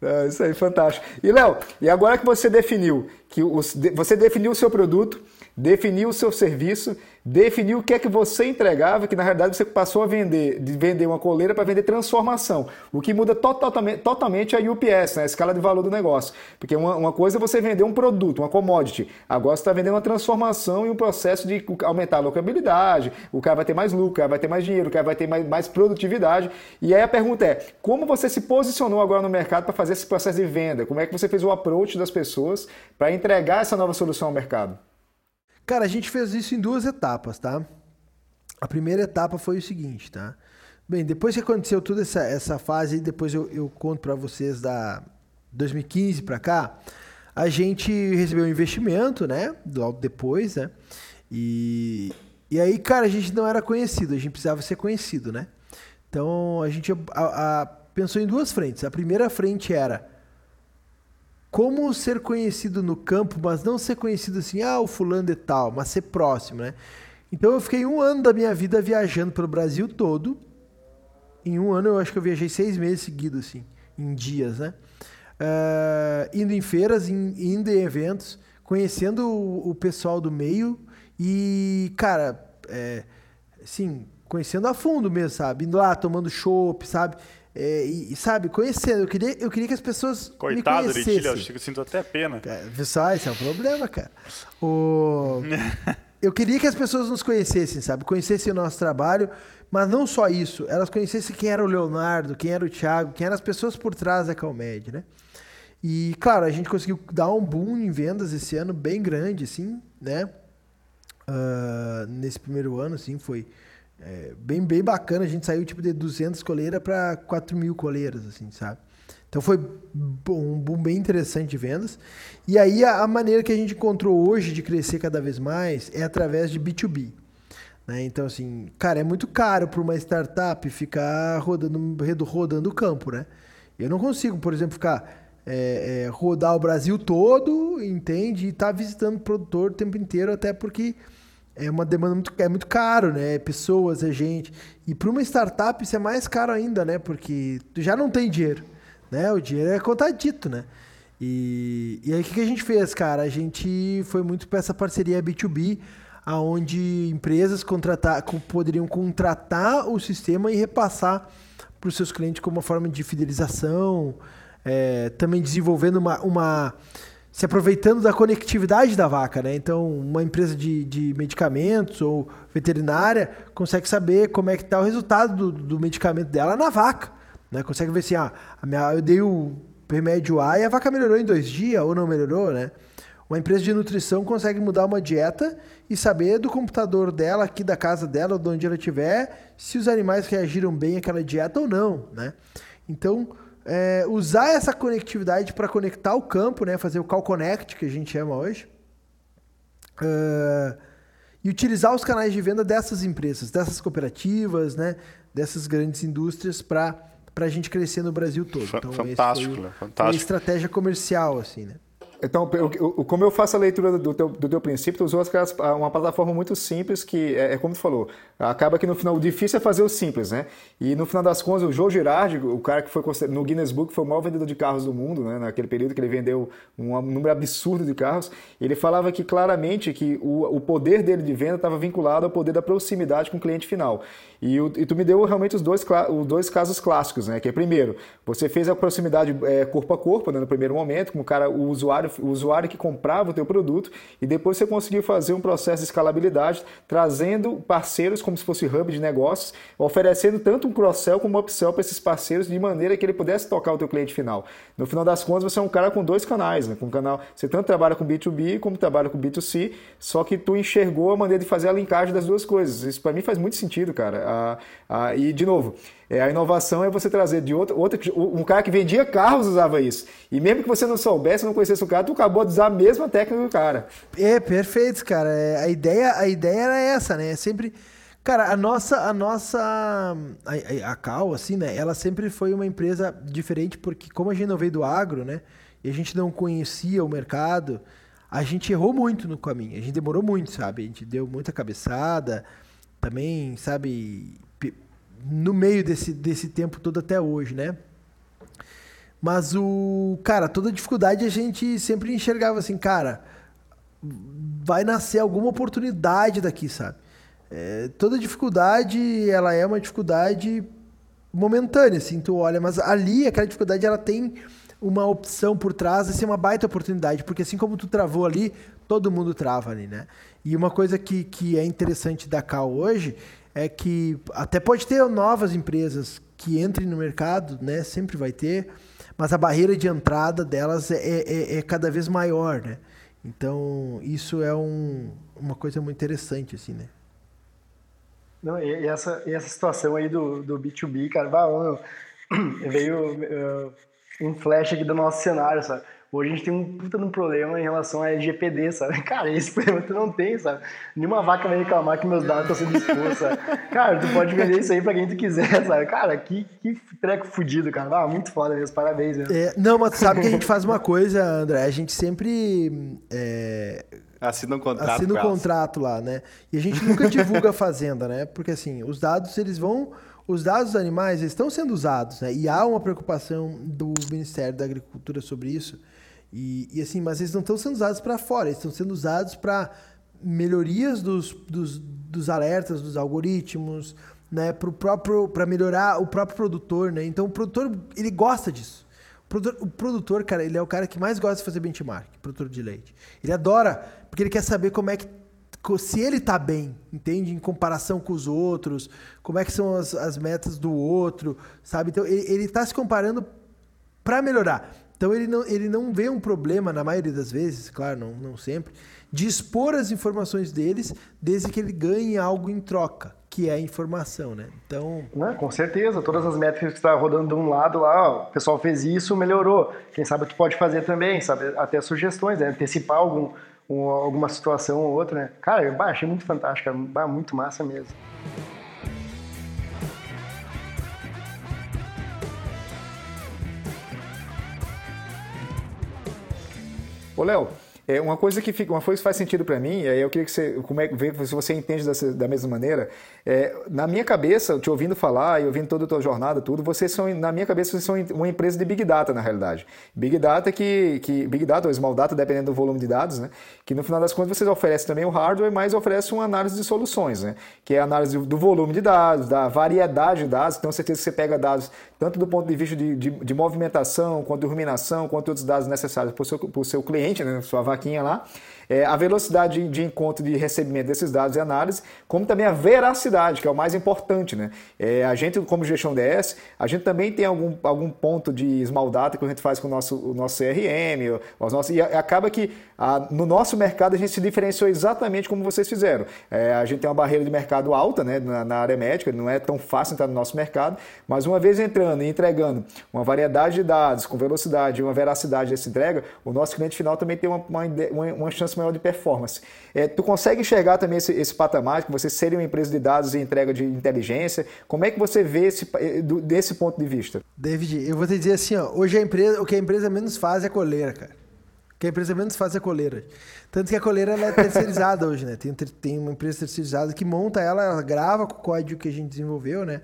É, isso aí, fantástico. E, Léo, e agora que você definiu, que os, você definiu o seu produto, definiu o seu serviço, definiu o que é que você entregava, que na realidade você passou a vender, de vender uma coleira para vender transformação, o que muda totalmente, totalmente a UPS, né, a escala de valor do negócio. Porque uma, uma coisa é você vender um produto, uma commodity, agora você está vendendo uma transformação e um processo de aumentar a lucrabilidade, o cara vai ter mais lucro, o cara vai ter mais dinheiro, o cara vai ter mais, mais produtividade. E aí a pergunta é, como você se posicionou agora no mercado para fazer esse processo de venda? Como é que você fez o approach das pessoas para entregar essa nova solução ao mercado? Cara, a gente fez isso em duas etapas, tá? A primeira etapa foi o seguinte, tá? Bem, depois que aconteceu toda essa, essa fase, depois eu, eu conto pra vocês da 2015 pra cá, a gente recebeu um investimento, né? Logo depois, né? E, e aí, cara, a gente não era conhecido, a gente precisava ser conhecido, né? Então a gente a- a- pensou em duas frentes. A primeira frente era como ser conhecido no campo, mas não ser conhecido assim, ah, o fulano de tal, mas ser próximo, né? Então eu fiquei um ano da minha vida viajando pelo Brasil todo. Em um ano eu acho que eu viajei seis meses seguidos, assim, em dias, né? Ah, indo em feiras, in- indo em eventos, conhecendo o, o pessoal do meio e, cara, é, assim, conhecendo a fundo mesmo, sabe? Indo lá, tomando chopp, sabe? É, e, sabe, conhecendo. Eu queria, eu queria que as pessoas Coitado, me Eritilha, eu sinto até pena. É, Pessoal, esse é um problema, cara. O... [LAUGHS] Eu queria que as pessoas nos conhecessem, sabe? Conhecessem o nosso trabalho, mas não só isso. Elas conhecessem quem era o Leonardo, quem era o Thiago, quem eram as pessoas por trás da Calmed, né? E, claro, a gente conseguiu dar um boom em vendas esse ano bem grande, assim, né? Ah, nesse primeiro ano, assim, foi é, bem, bem bacana. A gente saiu, tipo, de 200 coleiras para 4 mil coleiras, assim, sabe? Então foi um boom bem interessante de vendas. E aí a, a maneira que a gente encontrou hoje de crescer cada vez mais é através de B2B. né? Então, assim, cara, é muito caro para uma startup ficar rodando, rodando o campo, né? Eu não consigo, por exemplo, ficar é, é, rodar o Brasil todo, entende? E estar visitando o produtor o tempo inteiro, até porque é uma demanda muito, é muito caro, né? Pessoas, é gente. E para uma startup isso é mais caro ainda, né? Porque tu já não tem dinheiro, né? O dinheiro é contadito, né? E, e aí o que, que a gente fez, cara? A gente foi muito para essa parceria B2B, aonde empresas contratar, co- poderiam contratar o sistema e repassar para os seus clientes como uma forma de fidelização, é, também desenvolvendo uma, uma- se aproveitando da conectividade da vaca, né? Então, uma empresa de, de medicamentos ou veterinária consegue saber como é que está o resultado do, do medicamento dela na vaca, né? Consegue ver assim, ah, minha, eu dei o remédio A e a vaca melhorou em dois dias ou não melhorou, né? Uma empresa de nutrição consegue mudar uma dieta e saber do computador dela, aqui da casa dela, ou de onde ela estiver, se os animais reagiram bem àquela dieta ou não, né? Então, é, usar essa conectividade para conectar o campo, né? Fazer o Call Connect, que a gente chama hoje. É, e utilizar os canais de venda dessas empresas, dessas cooperativas, né? Dessas grandes indústrias para a gente crescer no Brasil todo. Esse fantástico, né? Fantástico. estratégia comercial, assim, né? Então, como eu faço a leitura do teu, do teu princípio, tu usou uma plataforma muito simples que, é, é como tu falou, acaba que no final o difícil é fazer o simples, né? E no final das contas, o Joe Girardi, o cara que foi no Guinness Book, foi o maior vendedor de carros do mundo, né? Naquele período que ele vendeu um número absurdo de carros, ele falava que claramente que o, o poder dele de venda estava vinculado ao poder da proximidade com o cliente final. E, o- e tu me deu realmente os dois, os dois casos clássicos, né? Que é primeiro, você fez a proximidade é, corpo a corpo, né, no primeiro momento, como o cara, o usuário o usuário que comprava o teu produto e depois você conseguiu fazer um processo de escalabilidade, trazendo parceiros como se fosse hub de negócios, oferecendo tanto um cross-sell como um upsell para esses parceiros de maneira que ele pudesse tocar o teu cliente final. No final das contas, você é um cara com dois canais, né? Com um canal, você tanto trabalha com B2B como trabalha com B2C, só que tu enxergou a maneira de fazer a linkagem das duas coisas. Isso para mim faz muito sentido, cara. Ah, ah, e de novo, é, a inovação é você trazer de outro, outro. Um cara que vendia carros usava isso. E mesmo que você não soubesse, não conhecesse o cara, tu acabou de usar a mesma técnica do cara. É, perfeito, cara. É, a, ideia, a ideia era essa, né? É sempre. Cara, a nossa. A nossa. A, a Cal, assim, né? Ela sempre foi uma empresa diferente, porque como a gente não veio do agro, né? E a gente não conhecia o mercado, a gente errou muito no caminho. A gente demorou muito, sabe? A gente deu muita cabeçada. Também, sabe? No meio desse, desse tempo todo até hoje, né? Mas o. Cara, toda dificuldade a gente sempre enxergava assim, cara, vai nascer alguma oportunidade daqui, sabe? É, toda dificuldade, ela é uma dificuldade momentânea, assim, tu olha, mas ali aquela dificuldade ela tem uma opção por trás de ser uma baita oportunidade, porque assim como tu travou ali, todo mundo trava ali, né? E uma coisa que, que é interessante da Cal hoje é que até pode ter novas empresas que entrem no mercado, né? Sempre vai ter, mas a barreira de entrada delas é, é, é cada vez maior, né? Então isso é um, uma coisa muito interessante, assim, né? Não, e, essa, e essa situação aí do, do B2B, cara, bah, [CLEARS THROAT] veio uh, um flash aqui do nosso cenário, sabe? Hoje a gente tem um puta de um problema em relação a LGPD, sabe? [LAUGHS] Cara, esse problema tu não tem, sabe? Nenhuma vaca vai reclamar que meus dados estão sendo sabe? Cara, tu pode vender isso aí pra quem tu quiser, [LAUGHS] sabe? Cara, que, que treco fudido, cara. Ah, muito foda mesmo, parabéns mesmo. É, não, mas tu sabe que a gente faz uma coisa, André, a gente sempre... É... Assina um contrato. Assina um contrato lá, né? E a gente nunca divulga a fazenda, né? Porque assim, os dados, eles vão os dados dos animais estão sendo usados, né? E há uma preocupação do Ministério da Agricultura sobre isso. E, e assim, mas eles não estão sendo usados para fora, eles estão sendo usados para melhorias dos, dos, dos alertas, dos algoritmos, né, para próprio para melhorar o próprio produtor, né? Então o produtor ele gosta disso. O produtor, o produtor, cara, ele é o cara que mais gosta de fazer benchmark, produtor de leite. Ele adora porque ele quer saber como é que se ele está bem, entende? Em comparação com os outros, como é que são as, as metas do outro, sabe? Então ele está se comparando para melhorar. Então ele não, ele não vê um problema, na maioria das vezes, claro, não, não sempre, de expor as informações deles, desde que ele ganhe algo em troca, que é a informação, né? Então. Não, com certeza, todas as métricas que está rodando de um lado lá, ó, o pessoal fez isso, melhorou. Quem sabe tu pode fazer também, sabe? Até sugestões, né? antecipar algum, um, alguma situação ou outra, né? Cara, eu achei muito fantástico, muito massa mesmo. Ô, Léo, é uma coisa que fica, uma coisa que faz sentido para mim, e aí eu queria que você como é, ver se você entende dessa, da mesma maneira. É, na minha cabeça, te ouvindo falar e ouvindo toda a tua jornada, tudo, vocês são, na minha cabeça, vocês são uma empresa de Big Data, na realidade. Big Data que, que Big Data ou Small Data, dependendo do volume de dados, né? Que no final das contas vocês oferecem também o hardware, mas oferecem uma análise de soluções, né? Que é a análise do volume de dados, da variedade de dados. Tenho certeza que você pega dados tanto do ponto de vista de, de, de movimentação, quanto de ruminação, quanto outros dados necessários para o seu, seu cliente, né? Sua vaquinha lá é, a velocidade de encontro e recebimento desses dados e análise, como também a veracidade, que é o mais importante. Né? É, a gente, como gestão DS, a gente também tem algum, algum ponto de small data que a gente faz com o nosso, o nosso CRM, os nossos, e acaba que a, no nosso mercado a gente se diferenciou exatamente como vocês fizeram. É, a gente tem uma barreira de mercado alta né, na, na, área médica, não é tão fácil entrar no nosso mercado, mas uma vez entrando e entregando uma variedade de dados com velocidade e uma veracidade dessa entrega, o nosso cliente final também tem uma, uma, uma chance chance maior de performance. É, tu consegue enxergar também esse, esse patamar, que você seria uma empresa de dados e entrega de inteligência? Como é que você vê esse, eh, do, desse ponto de vista? David, eu vou te dizer assim, ó, hoje a empresa, o que a empresa menos faz é coleira, cara. O que a empresa menos faz é coleira. Tanto que a coleira é terceirizada [LAUGHS] hoje, né? Tem, tem uma empresa terceirizada que monta ela, ela grava com o código que a gente desenvolveu, né?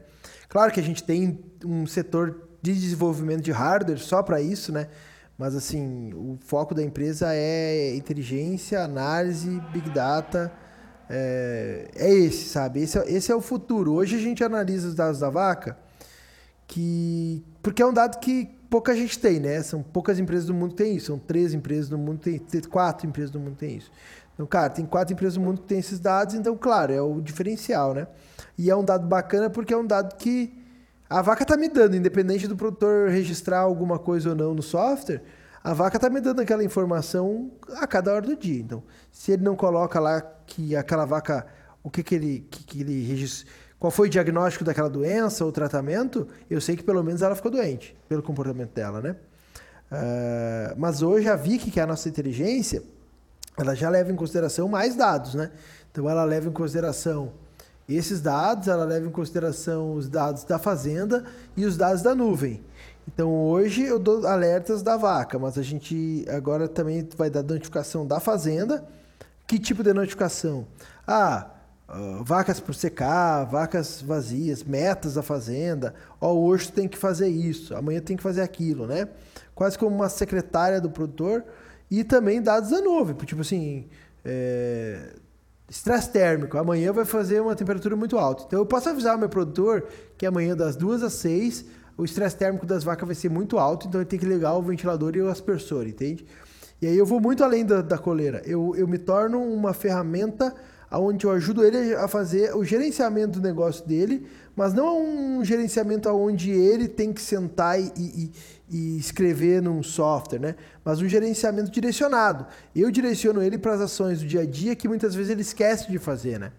Claro que a gente tem um setor de desenvolvimento de hardware só para isso, né? Mas assim, o foco da empresa é inteligência, análise, big data. É, é esse, sabe? Esse é, esse é o futuro. Hoje a gente analisa os dados da vaca, que porque é um dado que pouca gente tem, né? São poucas empresas do mundo que tem isso. São três empresas do mundo que tem, quatro empresas do mundo que tem isso. Então, cara, tem quatro empresas do mundo que tem esses dados, então, claro, é o diferencial, né? E é um dado bacana porque é um dado que a vaca tá me dando, independente do produtor registrar alguma coisa ou não no software, a vaca tá me dando aquela informação a cada hora do dia. Então, se ele não coloca lá que aquela vaca, o que que ele, que, que ele registra, qual foi o diagnóstico daquela doença ou tratamento, eu sei que pelo menos ela ficou doente, pelo comportamento dela, né? Uh, mas hoje a VIC, que é a nossa inteligência, ela já leva em consideração mais dados, né? Então ela leva em consideração esses dados, ela leva em consideração os dados da fazenda e os dados da nuvem. Então hoje eu dou alertas da vaca, mas a gente agora também vai dar notificação da fazenda. Que tipo de notificação? Ah, Uh, vacas por secar, vacas vazias, metas da fazenda. Ó, hoje tem que fazer isso, amanhã tem que fazer aquilo, né? Quase como uma secretária do produtor e também dados da nuvem, tipo assim, é, estresse térmico. Amanhã vai fazer uma temperatura muito alta. Então eu posso avisar o meu produtor que amanhã das duas às seis o estresse térmico das vacas vai ser muito alto, então ele tem que ligar o ventilador e o aspersor, entende? E aí eu vou muito além da, da coleira. Eu, eu me torno uma ferramenta onde eu ajudo ele a fazer o gerenciamento do negócio dele, mas não um gerenciamento onde ele tem que sentar e, e, e escrever num software, né? Mas um gerenciamento direcionado. Eu direciono ele para as ações do dia a dia que muitas vezes ele esquece de fazer, né?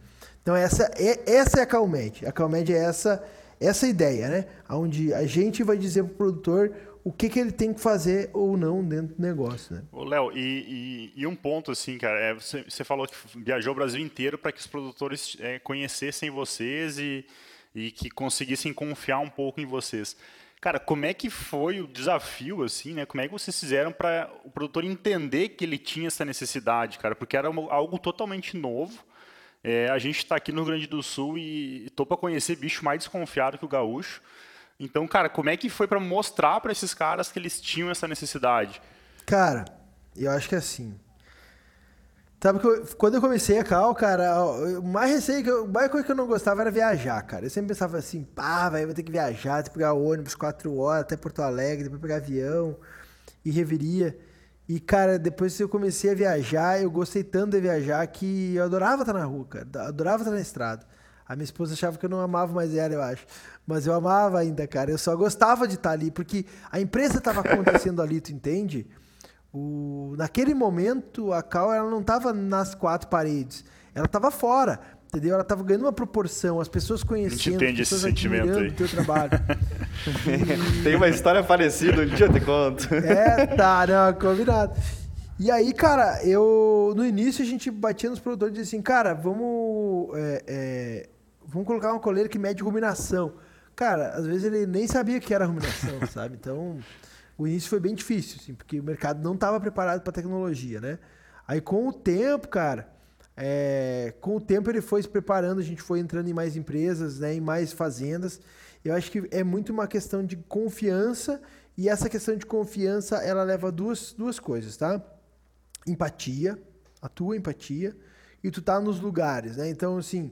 Então essa é, essa é a Calmed. A Calmed é essa essa ideia, né? Onde a gente vai dizer para o produtor o que, que ele tem que fazer ou não dentro do negócio, né? Léo, e, e, e, um ponto assim, cara, é, você, você, falou que viajou o Brasil inteiro para que os produtores é, conhecessem vocês e, e que conseguissem confiar um pouco em vocês. Cara, como é que foi o desafio, assim, né? Como é que vocês fizeram para o produtor entender que ele tinha essa necessidade, cara? Porque era algo totalmente novo. É, a gente está aqui no Rio Grande do Sul e estou para conhecer bicho mais desconfiado que o gaúcho. Então, cara, como é que foi para mostrar para esses caras que eles tinham essa necessidade? Cara, eu acho que é assim. Sabe que eu, quando eu comecei a Cal, cara, o mais receio que eu, mais coisa que eu não gostava era viajar, cara. Eu sempre pensava assim, pá, velho, vou ter que viajar, ter que pegar ônibus quatro horas até Porto Alegre, depois pegar avião e reveria. E, cara, depois que eu comecei a viajar, eu gostei tanto de viajar que eu adorava estar na rua, cara. Adorava estar na estrada. A minha esposa achava que eu não amava mais ela, eu acho. Mas eu amava ainda, cara. Eu só gostava de estar ali, porque a empresa estava [LAUGHS] acontecendo ali, tu entende? O... Naquele momento, a Cal ela não estava nas quatro paredes. Ela estava fora, entendeu? Ela estava ganhando uma proporção, as pessoas conhecendo, a entende as pessoas esse sentimento aí. o teu trabalho. e... [LAUGHS] Tem uma história parecida, um dia eu te conto. é, tá, não, combinado. E aí, cara, eu. No início a gente batia nos produtores e dizia assim, cara, vamos. É, é, vamos colocar uma coleira que mede ruminação. Cara, às vezes ele nem sabia que era ruminação, sabe? Então, o início foi bem difícil, assim, porque o mercado não estava preparado para tecnologia, né? Aí, com o tempo, cara, é, com o tempo ele foi se preparando, a gente foi entrando em mais empresas, né, em mais fazendas. Eu acho que é muito uma questão de confiança e essa questão de confiança ela leva duas, duas coisas, tá? Empatia, a tua empatia e tu tá nos lugares, né? Então, assim,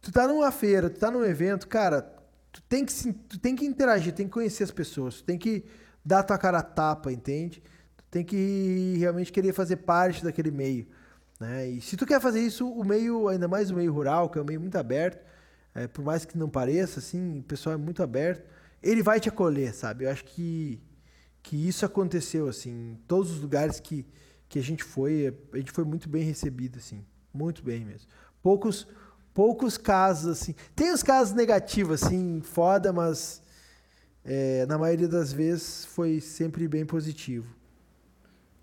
tu tá numa feira, tu tá num evento, cara, tu tem que, tu tem que interagir, tem que conhecer as pessoas, tu tem que dar tua cara a tapa, entende? Tu tem que realmente querer fazer parte daquele meio. Né? E se tu quer fazer isso, o meio, ainda mais o meio rural, que é um meio muito aberto, é, por mais que não pareça, assim, o pessoal é muito aberto, ele vai te acolher, sabe? Eu acho que, que isso aconteceu, assim, em todos os lugares que, que a gente foi, a gente foi muito bem recebido, assim, muito bem mesmo. Poucos poucos casos, assim. Tem os casos negativos, assim, foda, mas é, na maioria das vezes foi sempre bem positivo.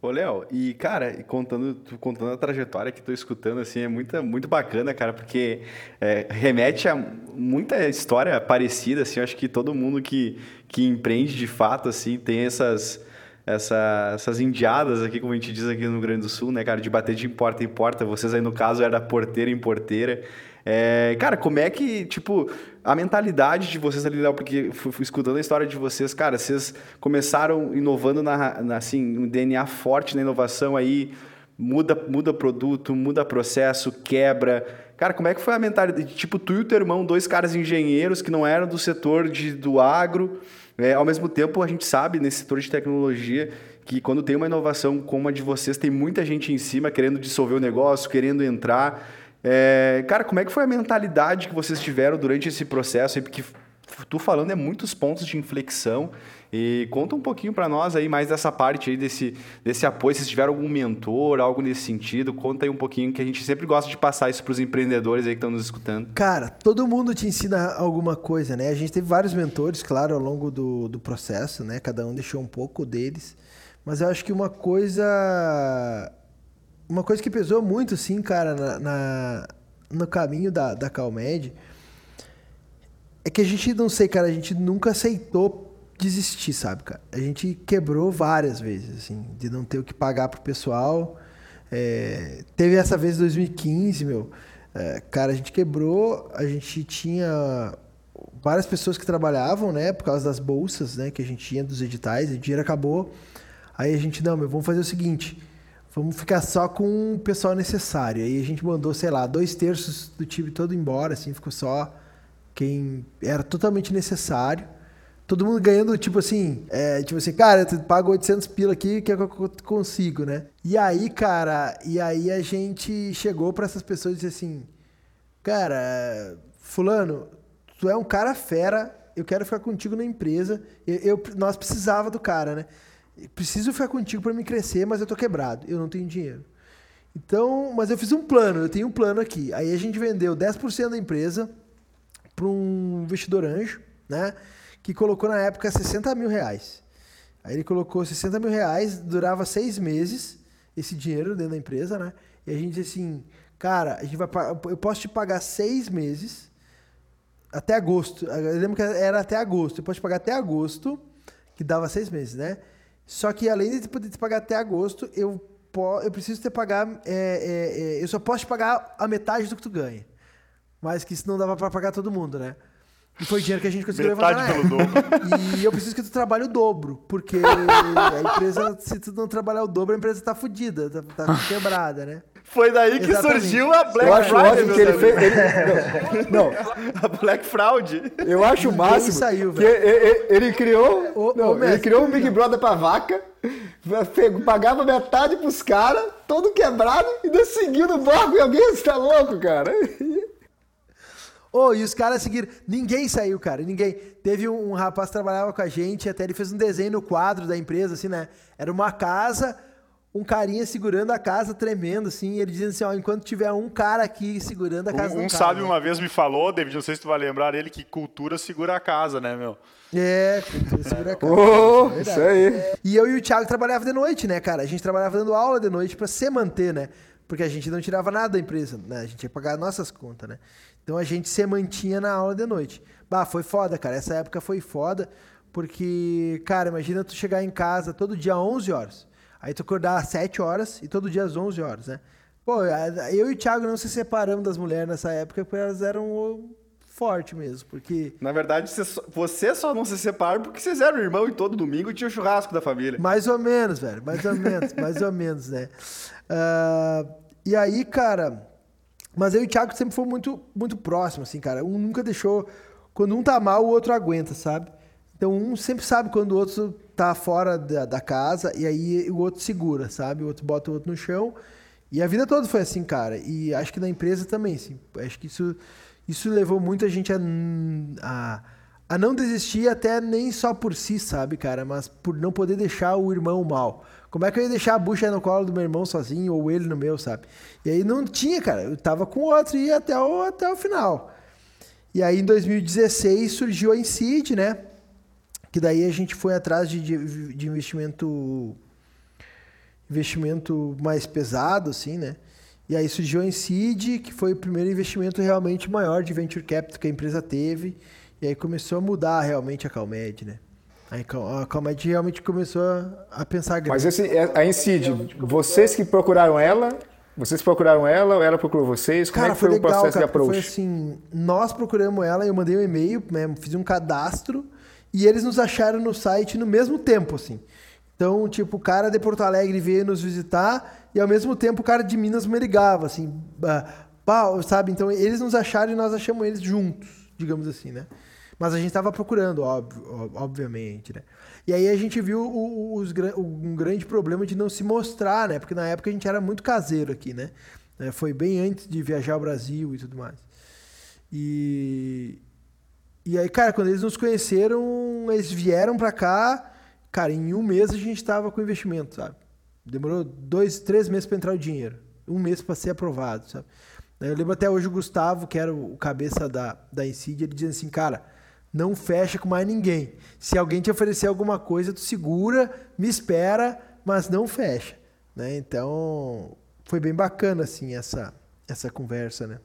Ô, Léo, e cara, contando, contando a trajetória que estou escutando, assim, é muito, muito bacana, cara, porque é, remete a muita história parecida, assim, acho que todo mundo que, que empreende de fato, assim, tem essas, essa, essas indiadas aqui, como a gente diz aqui no Rio Grande do Sul, né, cara, de bater de porta em porta, vocês aí no caso era porteira em porteira, é, cara, como é que, tipo, a mentalidade de vocês ali, Léo, porque fui, fui, escutando a história de vocês, cara, vocês começaram inovando na, na assim, um DNA forte na inovação aí muda, muda produto, muda processo, quebra. Cara, como é que foi a mentalidade? Tipo, tu e o teu irmão, dois caras engenheiros que não eram do setor de, do agro. É, ao mesmo tempo, a gente sabe, nesse setor de tecnologia, que quando tem uma inovação como a de vocês, tem muita gente em cima querendo dissolver o negócio, querendo entrar. É, cara, como é que foi a mentalidade que vocês tiveram durante esse processo? Porque tu falando é muitos pontos de inflexão. E conta um pouquinho para nós aí mais dessa parte aí desse, desse apoio, se tiver algum mentor, algo nesse sentido, conta aí um pouquinho que a gente sempre gosta de passar isso para os empreendedores aí que estão nos escutando. Cara, todo mundo te ensina alguma coisa, né? A gente teve vários mentores, claro, ao longo do, do processo, né? Cada um deixou um pouco deles. Mas eu acho que uma coisa. Uma coisa que pesou muito, sim, cara, na, na no caminho da, da Calmed é que a gente, não sei, cara, a gente nunca aceitou desistir, sabe, cara? A gente quebrou várias vezes, assim, de não ter o que pagar pro pessoal. É, teve essa vez em 2015, meu. É, cara, a gente quebrou, a gente tinha várias pessoas que trabalhavam, né, por causa das bolsas, né, que a gente tinha dos editais, o dinheiro acabou. Aí a gente, não, meu, vamos fazer o seguinte, vamos ficar só com o pessoal necessário. Aí a gente mandou, sei lá, dois terços do time todo embora, assim, ficou só quem era totalmente necessário. Todo mundo ganhando, tipo assim, é, tipo assim, cara, eu pago 800 pila aqui, que é o que eu consigo, né? E aí, cara, e aí a gente chegou para essas pessoas e disse assim, cara, fulano, tu é um cara fera, eu quero ficar contigo na empresa. Eu, eu nós precisava do cara, né? Preciso ficar contigo para me crescer, mas eu tô quebrado, eu não tenho dinheiro. Então, mas eu fiz um plano, eu tenho um plano aqui. Aí a gente vendeu 10% da empresa para um investidor anjo, né? Que colocou na época 60 mil reais. Aí ele colocou 60 mil reais, durava seis meses esse dinheiro dentro da empresa, né? E a gente disse assim, cara, a gente vai, eu posso te pagar seis meses até agosto. Eu lembro que era até agosto. Eu posso te pagar até agosto, que dava seis meses, né? Só que além de poder te pagar até agosto, eu, eu preciso te pagar. É, é, é, eu só posso te pagar a metade do que tu ganha. Mas que isso não dava para pagar todo mundo, né? E foi dinheiro que a gente conseguiu Metade levantar. pelo dobro. [LAUGHS] E eu preciso que tu trabalhe o dobro. Porque a empresa, se tu não trabalhar o dobro, a empresa tá fodida, tá, tá quebrada, né? Foi daí que Exatamente. surgiu a Black Eu acho Friday, ótimo que ele fez. ele- não, não, [LAUGHS] A Black Fraud. eu acho o máximo saiu, que velho. ele, ele- ele criou, Ô, não, ô, ele criou um Big Brother pra vaca, pagava metade pros caras, todo quebrado, e ainda seguiu no barco e alguém está louco, cara. Ô, e os caras seguiram. Ninguém saiu, cara. Ninguém. Teve um, um rapaz que trabalhava com a gente, até ele fez um desenho no quadro da empresa, assim, né? Era uma casa, um carinha segurando a casa, tremendo, assim. E ele dizendo assim: ó, enquanto tiver um cara aqui segurando a casa Um, um cara. sábio né? uma vez me falou, David, não sei se tu vai lembrar dele, que cultura segura a casa, né, meu? É, cultura segura a casa. É verdade. isso aí. E eu e o Thiago trabalhava de noite, né, cara? A gente trabalhava dando aula de noite pra se manter, né? Porque a gente não tirava nada da empresa, né? A gente ia pagar nossas contas, né? Então a gente se mantinha na aula de noite. Bah, foi foda, cara. Essa época foi foda, porque, cara, imagina tu chegar em casa todo dia às 11 horas. Aí tu acordar às 7 horas e todo dia às 11 horas, né? Pô, eu e o Thiago não se separamos das mulheres nessa época, porque elas eram forte mesmo, porque Na verdade, você só, não se separa porque vocês eram irmão e todo domingo tinha o churrasco da família. Mais ou menos, velho. Mais ou menos, [LAUGHS] mais ou menos, né? Ah, e aí, cara. Mas eu e o Thiago sempre foi muito, muito próximo, assim, cara. Um nunca deixou. Quando um tá mal, o outro aguenta, sabe? Então um sempre sabe quando o outro tá fora da, da casa e aí o outro segura, sabe? O outro bota o outro no chão. E a vida toda foi assim, cara. E acho que na empresa também, assim. Acho que isso, isso levou muita gente a, a, a não desistir até nem só por si, sabe, cara? Mas por não poder deixar o irmão mal. Como é que eu ia deixar a bucha no colo do meu irmão sozinho ou ele no meu, sabe? E aí não tinha, cara. Eu tava com outro e ia até o, até o final. E aí em 2016 surgiu a Incid, né? Que daí a gente foi atrás de, de, de investimento investimento mais pesado, assim, né? E aí surgiu a Incid, que foi o primeiro investimento realmente maior de venture capital que a empresa teve. E aí começou a mudar realmente a Calmed, né? Aí a Calmed realmente começou a, pensar grande. Mas esse, é- a Incid, vocês que procuraram ela, vocês procuraram ela ou ela procurou vocês? Como Cara, é que foi, foi o legal, processo cara, de approach? foi assim, nós procuramos ela, eu mandei um e-mail, né, fiz um cadastro e eles nos acharam no site no mesmo tempo, assim. Então, tipo, o cara de Porto Alegre veio nos visitar e ao mesmo tempo o cara de Minas me ligava, assim, pau, sabe? Então eles nos acharam e nós achamos eles juntos, digamos assim, né? Mas a gente estava procurando, óbvio, obviamente, né? E aí a gente viu os, um grande problema de não se mostrar, né? Porque na época a gente era muito caseiro aqui, né? É, foi bem antes de viajar ao Brasil e tudo mais. E, e aí, cara, quando eles nos conheceram, eles vieram para cá Cara, em um mês a gente estava com investimento, sabe? Demorou dois, três meses para entrar o dinheiro. Um mês para ser aprovado, sabe? Eu lembro até hoje o Gustavo, que era o cabeça da, da Incid, ele dizia assim, cara, não fecha com mais ninguém. Se alguém te oferecer alguma coisa, tu segura, me espera, mas não fecha. Né? Então, foi bem bacana, assim, essa, essa conversa, né?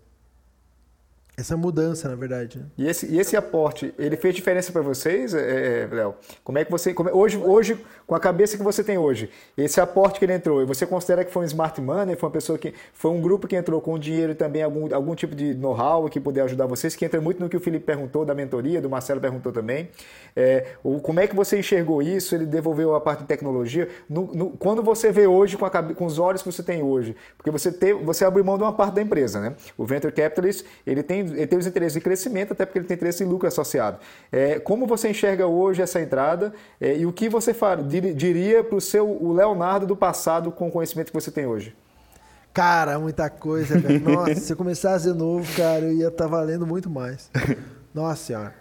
Essa mudança, na verdade. Né? E, esse, e esse aporte, ele fez diferença para vocês, é, é, Léo? Como é que você. Como, hoje, hoje, com a cabeça que você tem hoje, esse aporte que ele entrou, você considera que foi um smart money? Foi uma pessoa que. Foi um grupo que entrou com dinheiro e também algum, algum tipo de know-how que puder ajudar vocês, que entra muito no que o Felipe perguntou da mentoria, do Marcelo perguntou também. É, o, como é que você enxergou isso? Ele devolveu a parte de tecnologia. No, no, quando você vê hoje com, a, com os olhos que você tem hoje, porque você, teve, você abriu mão de uma parte da empresa, né? O Venture Capitalist, ele tem ele tem os interesses de crescimento, até porque ele tem interesse em lucro associado. É, como você enxerga hoje essa entrada é, e o que você far, diria para o seu o Leonardo do passado com o conhecimento que você tem hoje? Cara, muita coisa, velho. [LAUGHS] Nossa, se eu começasse de novo, cara, eu ia estar tá valendo muito mais. Nossa senhora.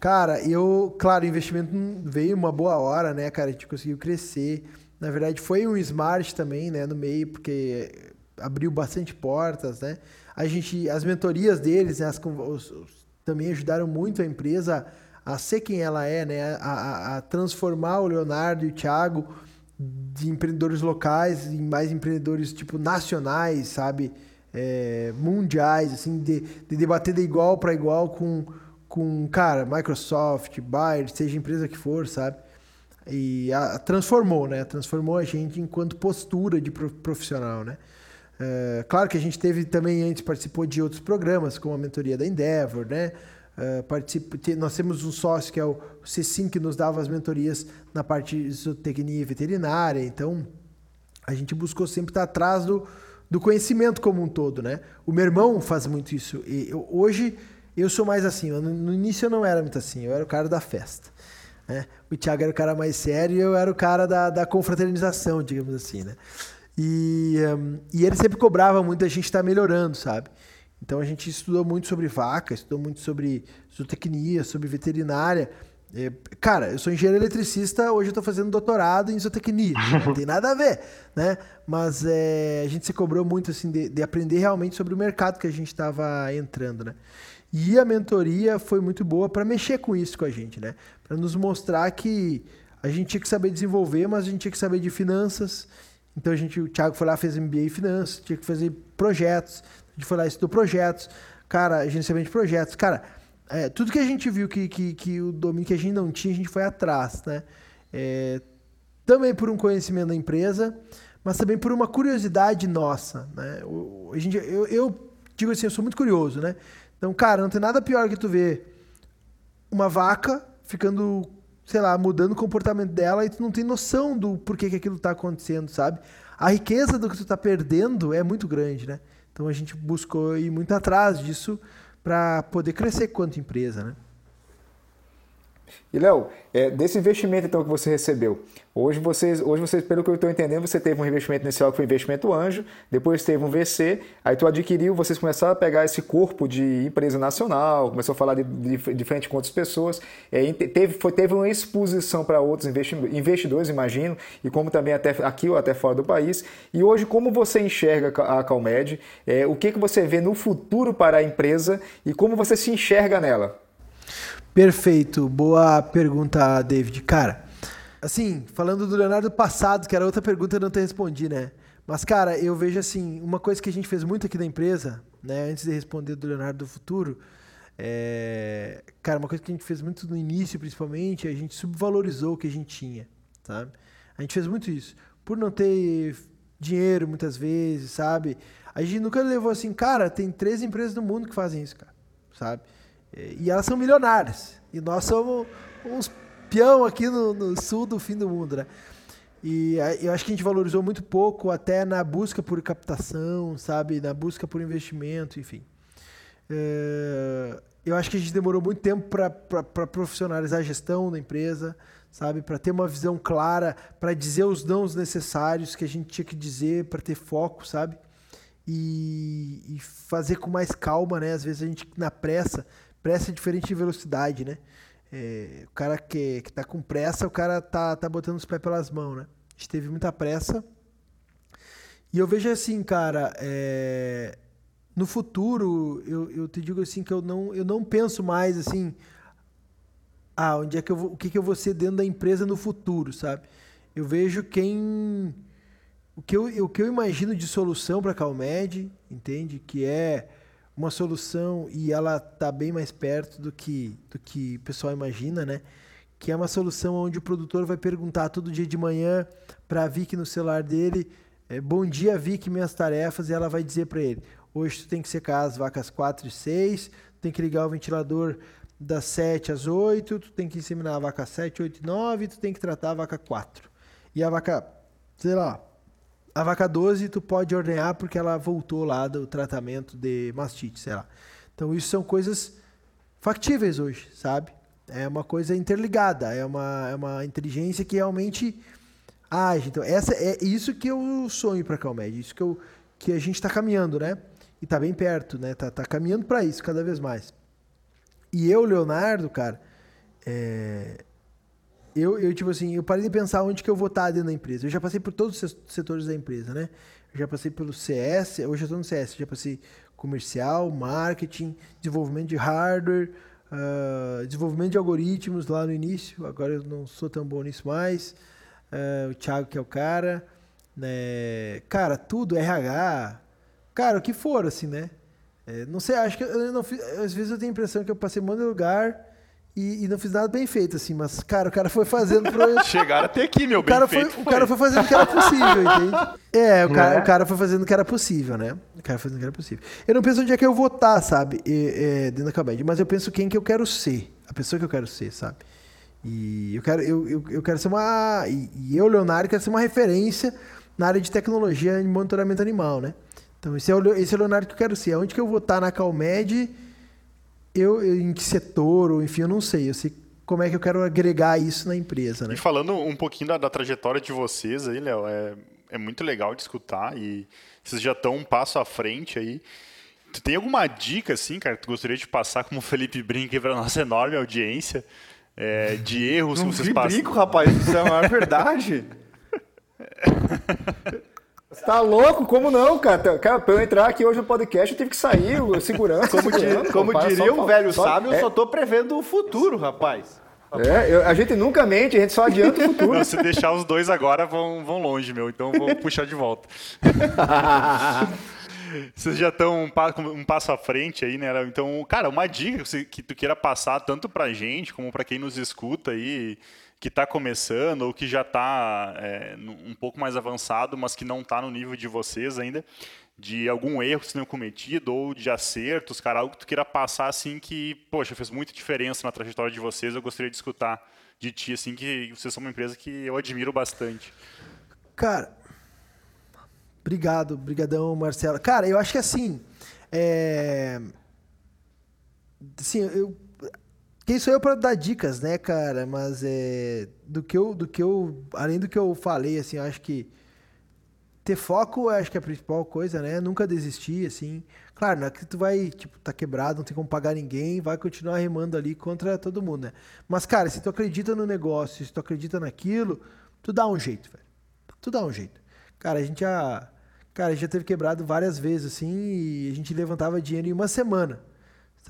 Cara, eu, claro, o investimento veio uma boa hora, né, cara? A gente conseguiu crescer. Na verdade, foi um smart também, né, no meio, porque abriu bastante portas, né? A gente, as mentorias deles, né, as, os, os, também ajudaram muito a empresa a ser quem ela é, né? A, a, a, transformar o Leonardo e o Thiago de empreendedores locais em mais empreendedores tipo nacionais, sabe? É, mundiais, assim, de, de debater de igual para igual com, com, cara, Microsoft, Bayer, seja empresa que for, sabe? E a, transformou, né? Transformou a gente enquanto postura de profissional, né? É, claro que a gente teve também antes participou de outros programas, como a mentoria da Endeavor, né? É, participa, nós temos um sócio que é o C5 que nos dava as mentorias na parte de zootecnia veterinária. Então a gente buscou sempre estar atrás do, do conhecimento como um todo, né? O meu irmão faz muito isso. E eu, hoje eu sou mais assim. No, no, início eu não era muito assim. Eu era o cara da festa. Né? O Thiago era o cara mais sério e eu era o cara da, da confraternização, digamos assim, né? E, um, e ele sempre cobrava muito a gente estar tá melhorando, sabe? Então a gente estudou muito sobre vaca, estudou muito sobre zootecnia, sobre veterinária. É, cara, eu sou engenheiro eletricista, hoje eu estou fazendo doutorado em zootecnia. Não tem nada a ver, [LAUGHS] né? Mas é, a gente se cobrou muito assim de, de aprender realmente sobre o mercado que a gente estava entrando, né? E a mentoria foi muito boa para mexer com isso com a gente, né? Para nos mostrar que a gente tinha que saber desenvolver, mas a gente tinha que saber de finanças então a gente, o Thiago foi lá, fez MBA em finanças, tinha que fazer projetos. A gente foi lá, estudou projetos. Cara, gerenciamento de projetos. Cara, é, tudo que a gente viu que, que, que o domínio que a gente não tinha, a gente foi atrás, né? É, também por um conhecimento da empresa, mas também por uma curiosidade nossa, né? A gente, eu, eu digo assim, eu sou muito curioso, né? Então, cara, não tem nada pior que tu ver uma vaca ficando sei lá, mudando o comportamento dela e tu não tem noção do porquê que aquilo está acontecendo, sabe? A riqueza do que tu está perdendo é muito grande, né? Então a gente buscou ir muito atrás disso para poder crescer quanto empresa, né? E Léo, é, desse investimento então que você recebeu, hoje vocês, hoje vocês, pelo que eu estou entendendo, você teve um investimento inicial que foi investimento anjo, depois teve um VC, aí tu adquiriu, vocês começaram a pegar esse corpo de empresa nacional, começou a falar de, de, de frente com outras pessoas, é, teve, foi, teve uma exposição para outros investidores, imagino, e como também até aqui ou até fora do país. E hoje, como você enxerga a Calmed? É, o que, que você vê no futuro para a empresa e como você se enxerga nela? Perfeito, boa pergunta, David. Cara, assim, falando do Leonardo passado, que era outra pergunta eu não te respondi, né? Mas, cara, eu vejo assim, uma coisa que a gente fez muito aqui na empresa, né, antes de responder do Leonardo do futuro, é... cara, uma coisa que a gente fez muito no início, principalmente, a gente subvalorizou o que a gente tinha, sabe? A gente fez muito isso. Por não ter dinheiro muitas vezes, sabe? A gente nunca levou assim, cara, tem três empresas no mundo que fazem isso, cara, sabe? E elas são milionárias. E nós somos uns peão aqui no, no, sul do fim do mundo, né? E eu acho que a gente valorizou muito pouco até na busca por captação, sabe? Na busca por investimento, enfim. É, eu acho que a gente demorou muito tempo para profissionalizar a gestão da empresa, sabe? Para ter uma visão clara, para dizer os nãos necessários que a gente tinha que dizer, para ter foco, sabe? E, e, fazer com mais calma, né? Às vezes a gente, na pressa, pressa é diferente de velocidade, né? É, o cara que, que tá com pressa, o cara tá, tá botando os pés pelas mãos, né? A gente teve muita pressa. E eu vejo assim, cara, é, no futuro, eu, eu te digo assim que eu não, eu não penso mais assim, ah, onde é que eu vou, o que, que eu vou ser dentro da empresa no futuro, sabe? Eu vejo quem o que eu, o que eu imagino de solução para a Calmed, entende? Que é uma solução e ela está bem mais perto do que, do que o pessoal imagina, né? Que é uma solução onde o produtor vai perguntar todo dia de manhã para a Vic no celular dele, é, bom dia Vic, minhas tarefas, e ela vai dizer para ele, hoje tu tem que secar as vacas 4 e 6, tem que ligar o ventilador das 7 às 8, tu tem que inseminar a vaca 7, 8 e 9, tu tem que tratar a vaca 4. E a vaca, sei lá, a vaca 12 tu pode ordenhar porque ela voltou lá do tratamento de mastite, sei lá. Então isso são coisas factíveis hoje, sabe? É uma coisa interligada, é uma, é uma inteligência que realmente age. Então essa é isso que eu sonho para a Calmed, isso que, eu, que a gente está caminhando, né? E está bem perto, né? Tá, tá caminhando para isso cada vez mais. E eu, Leonardo, cara, é, eu, eu, tipo assim, eu parei de pensar onde que eu vou estar dentro da empresa. Eu já passei por todos os setores da empresa, né? Eu já passei pelo CS, hoje eu estou no CS, já passei comercial, marketing, desenvolvimento de hardware, uh, desenvolvimento de algoritmos lá no início. Agora eu não sou tão bom nisso mais. Uh, o Thiago que é o cara. Né? Cara, tudo, RH. Cara, o que for, assim, né? É, não sei, acho que eu não fiz, às vezes eu tenho a impressão que eu passei um monte de lugar e, e, não fiz nada bem feito, assim, mas, cara, o cara foi fazendo pro... [LAUGHS] Chegaram até aqui, meu, o cara foi, foi, O cara foi fazendo o que era possível, entende? É, o cara, é? o cara foi fazendo o que era possível, né? O cara foi fazendo o que era possível. Eu não penso onde é que eu vou estar, sabe, e, é, dentro da Cabed, mas eu penso quem que eu quero ser, a pessoa que eu quero ser, sabe? E eu quero, eu, eu, eu quero ser uma... E, e eu, Leonardo, quero ser uma referência na área de tecnologia e monitoramento animal, né? Então, esse é, o, esse é o Leonardo que eu quero ser. Onde que eu vou estar na Calmed eu, em que setor, ou enfim, eu não sei. Eu sei como é que eu quero agregar isso na empresa, né? E falando um pouquinho da, da trajetória de vocês aí, Léo, é, é muito legal de escutar e vocês já estão um passo à frente aí. Tu tem alguma dica, assim, cara, que tu gostaria de passar como Felipe Brinque para nossa enorme audiência? É, de erros não que vocês passam? brinco, rapaz, isso é uma verdade. [LAUGHS] Você tá louco? Como não, cara? Cara, pra eu entrar aqui hoje no podcast, eu tive que sair, segurança. Como, segurança, como pô, diria um velho só, sábio, é... eu só tô prevendo o futuro, rapaz. É, eu, a gente nunca mente, a gente só adianta o [LAUGHS] futuro. Não, se deixar os dois agora, vão, vão longe, meu. Então vou puxar de volta. [LAUGHS] Vocês já estão um passo à frente aí, né? Então, cara, uma dica que tu queira passar tanto pra gente como para quem nos escuta aí que está começando ou que já está é, um pouco mais avançado, mas que não está no nível de vocês ainda, de algum erro que vocês tenham cometido ou de acertos, cara, algo que tu queira passar assim que, poxa, fez muita diferença na trajetória de vocês, eu gostaria de escutar de ti, assim, que vocês são uma empresa que eu admiro bastante. Cara, obrigado, brigadão, Marcelo. Cara, eu acho que assim, é... Assim, eu quem sou eu para dar dicas, né, cara? Mas é do que eu, do que eu, além do que eu falei, assim, eu acho que ter foco, acho que é a principal coisa, né? Nunca desistir, assim. Claro, não é que tu vai, tipo, tá quebrado, não tem como pagar ninguém, vai continuar remando ali contra todo mundo, né? Mas, cara, se tu acredita no negócio, se tu acredita naquilo, tu dá um jeito, velho. Tu dá um jeito. Cara, a gente já, cara, já teve quebrado várias vezes, assim, e a gente levantava dinheiro em uma semana.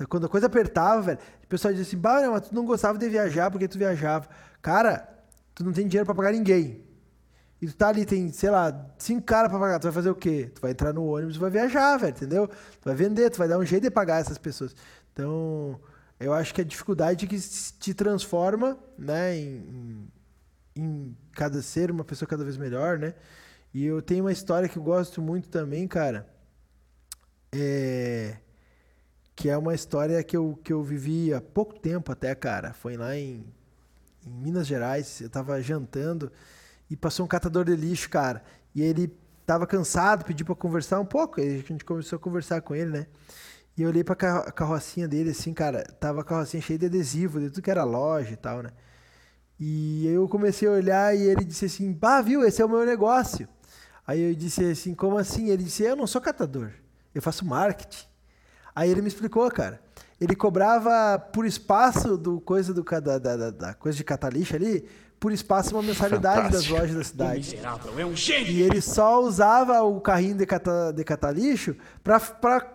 Quando a coisa apertava, velho, o pessoal dizia assim, bah, mas tu não gostava de viajar porque tu viajava. Cara, tu não tem dinheiro para pagar ninguém. E tu tá ali, tem, sei lá, cinco caras pra pagar. Tu vai fazer o quê? Tu vai entrar no ônibus e vai viajar, velho, entendeu? Tu vai vender, tu vai dar um jeito de pagar essas pessoas. Então, eu acho que a dificuldade que te transforma, né, em, em cada ser uma pessoa cada vez melhor, né? E eu tenho uma história que eu gosto muito também, cara. É que é uma história que eu, que eu vivi há pouco tempo até, cara. Foi lá em, em Minas Gerais, eu tava jantando e passou um catador de lixo, cara. E ele tava cansado, pediu para conversar um pouco. Aí a gente começou a conversar com ele, né? E eu olhei pra carrocinha dele, assim, cara, tava a carrocinha cheia de adesivo, de tudo que era loja e tal, né? E eu comecei a olhar e ele disse assim, pá, viu, esse é o meu negócio. Aí eu disse assim, como assim? Ele disse, eu não sou catador, eu faço marketing. Aí ele me explicou, cara. Ele cobrava por espaço do coisa do da, da, da coisa de catalixa ali, por espaço uma mensalidade Fantástico. das lojas da cidade. É um e ele só usava o carrinho de, cata, de catalixo pra, pra.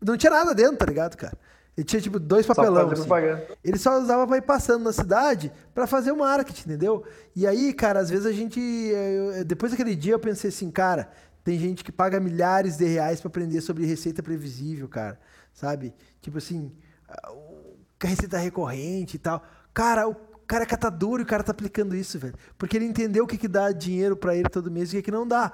Não tinha nada dentro, tá ligado, cara? Ele tinha tipo dois papelão. Assim. Ele só usava para ir passando na cidade para fazer o marketing, entendeu? E aí, cara, às vezes a gente. Depois daquele dia eu pensei assim, cara, tem gente que paga milhares de reais para aprender sobre receita previsível, cara. Sabe? Tipo assim, receita recorrente e tal. Cara, o cara é catador e o cara tá aplicando isso, velho. Porque ele entendeu o que, que dá dinheiro para ele todo mês e o que, que não dá.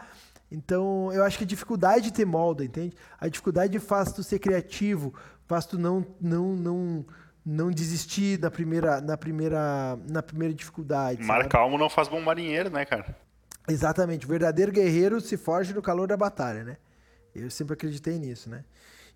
Então, eu acho que a dificuldade de ter molda, entende? A dificuldade faz tu ser criativo, faz tu não não não não desistir na primeira na primeira na primeira dificuldade. Mar sabe? calmo não faz bom marinheiro, né, cara? Exatamente. O verdadeiro guerreiro se forge no calor da batalha, né? Eu sempre acreditei nisso, né?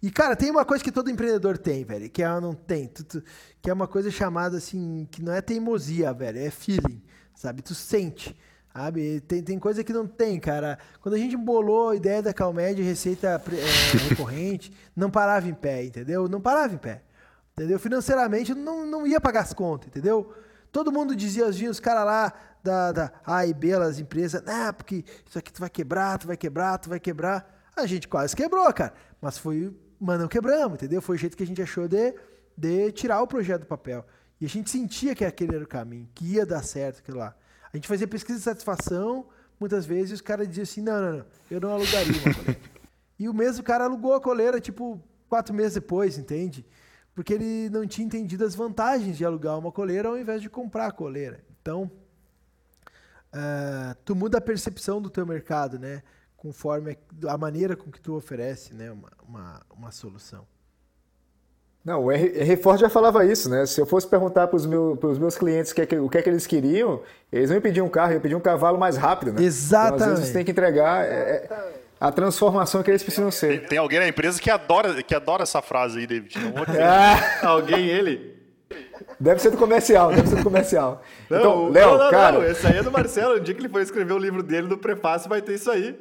E, cara, tem uma coisa que todo empreendedor tem, velho, que ela não tem, tu, tu, que é uma coisa chamada, assim, que não é teimosia, velho, é feeling, sabe? Tu sente. Sabe? Tem, tem coisa que não tem, cara. Quando a gente bolou a ideia da Calmed, receita é, [LAUGHS] recorrente, não parava em pé, entendeu? Não parava em pé. Entendeu? Financeiramente não, não ia pagar as contas, entendeu? Todo mundo dizia, os caras lá da, da A e B, as empresas, ah, porque isso aqui tu vai quebrar, tu vai quebrar, tu vai quebrar. A gente quase quebrou, cara. Mas foi, mas não quebramos, entendeu? Foi o jeito que a gente achou de, de tirar o projeto do papel. E a gente sentia que aquele era o caminho, que ia dar certo aquilo lá. A gente fazia pesquisa de satisfação, muitas vezes os caras diziam assim: não, não, não, eu não alugaria uma coleira. [LAUGHS] e o mesmo cara alugou a coleira, tipo, quatro meses depois, entende? Porque ele não tinha entendido as vantagens de alugar uma coleira ao invés de comprar a coleira. Então, uh, tu muda a percepção do teu mercado, né? Conforme a maneira com que tu oferece né? uma, uma, uma solução. Não, o Henry Ford já falava isso, né? Se eu fosse perguntar para os meu, meus clientes o que, é que, o que é que eles queriam, eles não iam pedir um carro, iam pedir um cavalo mais rápido, né? Exatamente. Então, às vezes você tem que entregar é, é, a transformação que eles precisam ser. Tem, tem, alguém na empresa que adora, que adora essa frase aí, David. Não é. [LAUGHS] Alguém, ele? Deve ser do comercial, deve ser do comercial. Não, então, Léo, cara... Não, esse aí é do Marcelo. O dia que ele for escrever o livro dele, no prefácio, vai ter isso aí.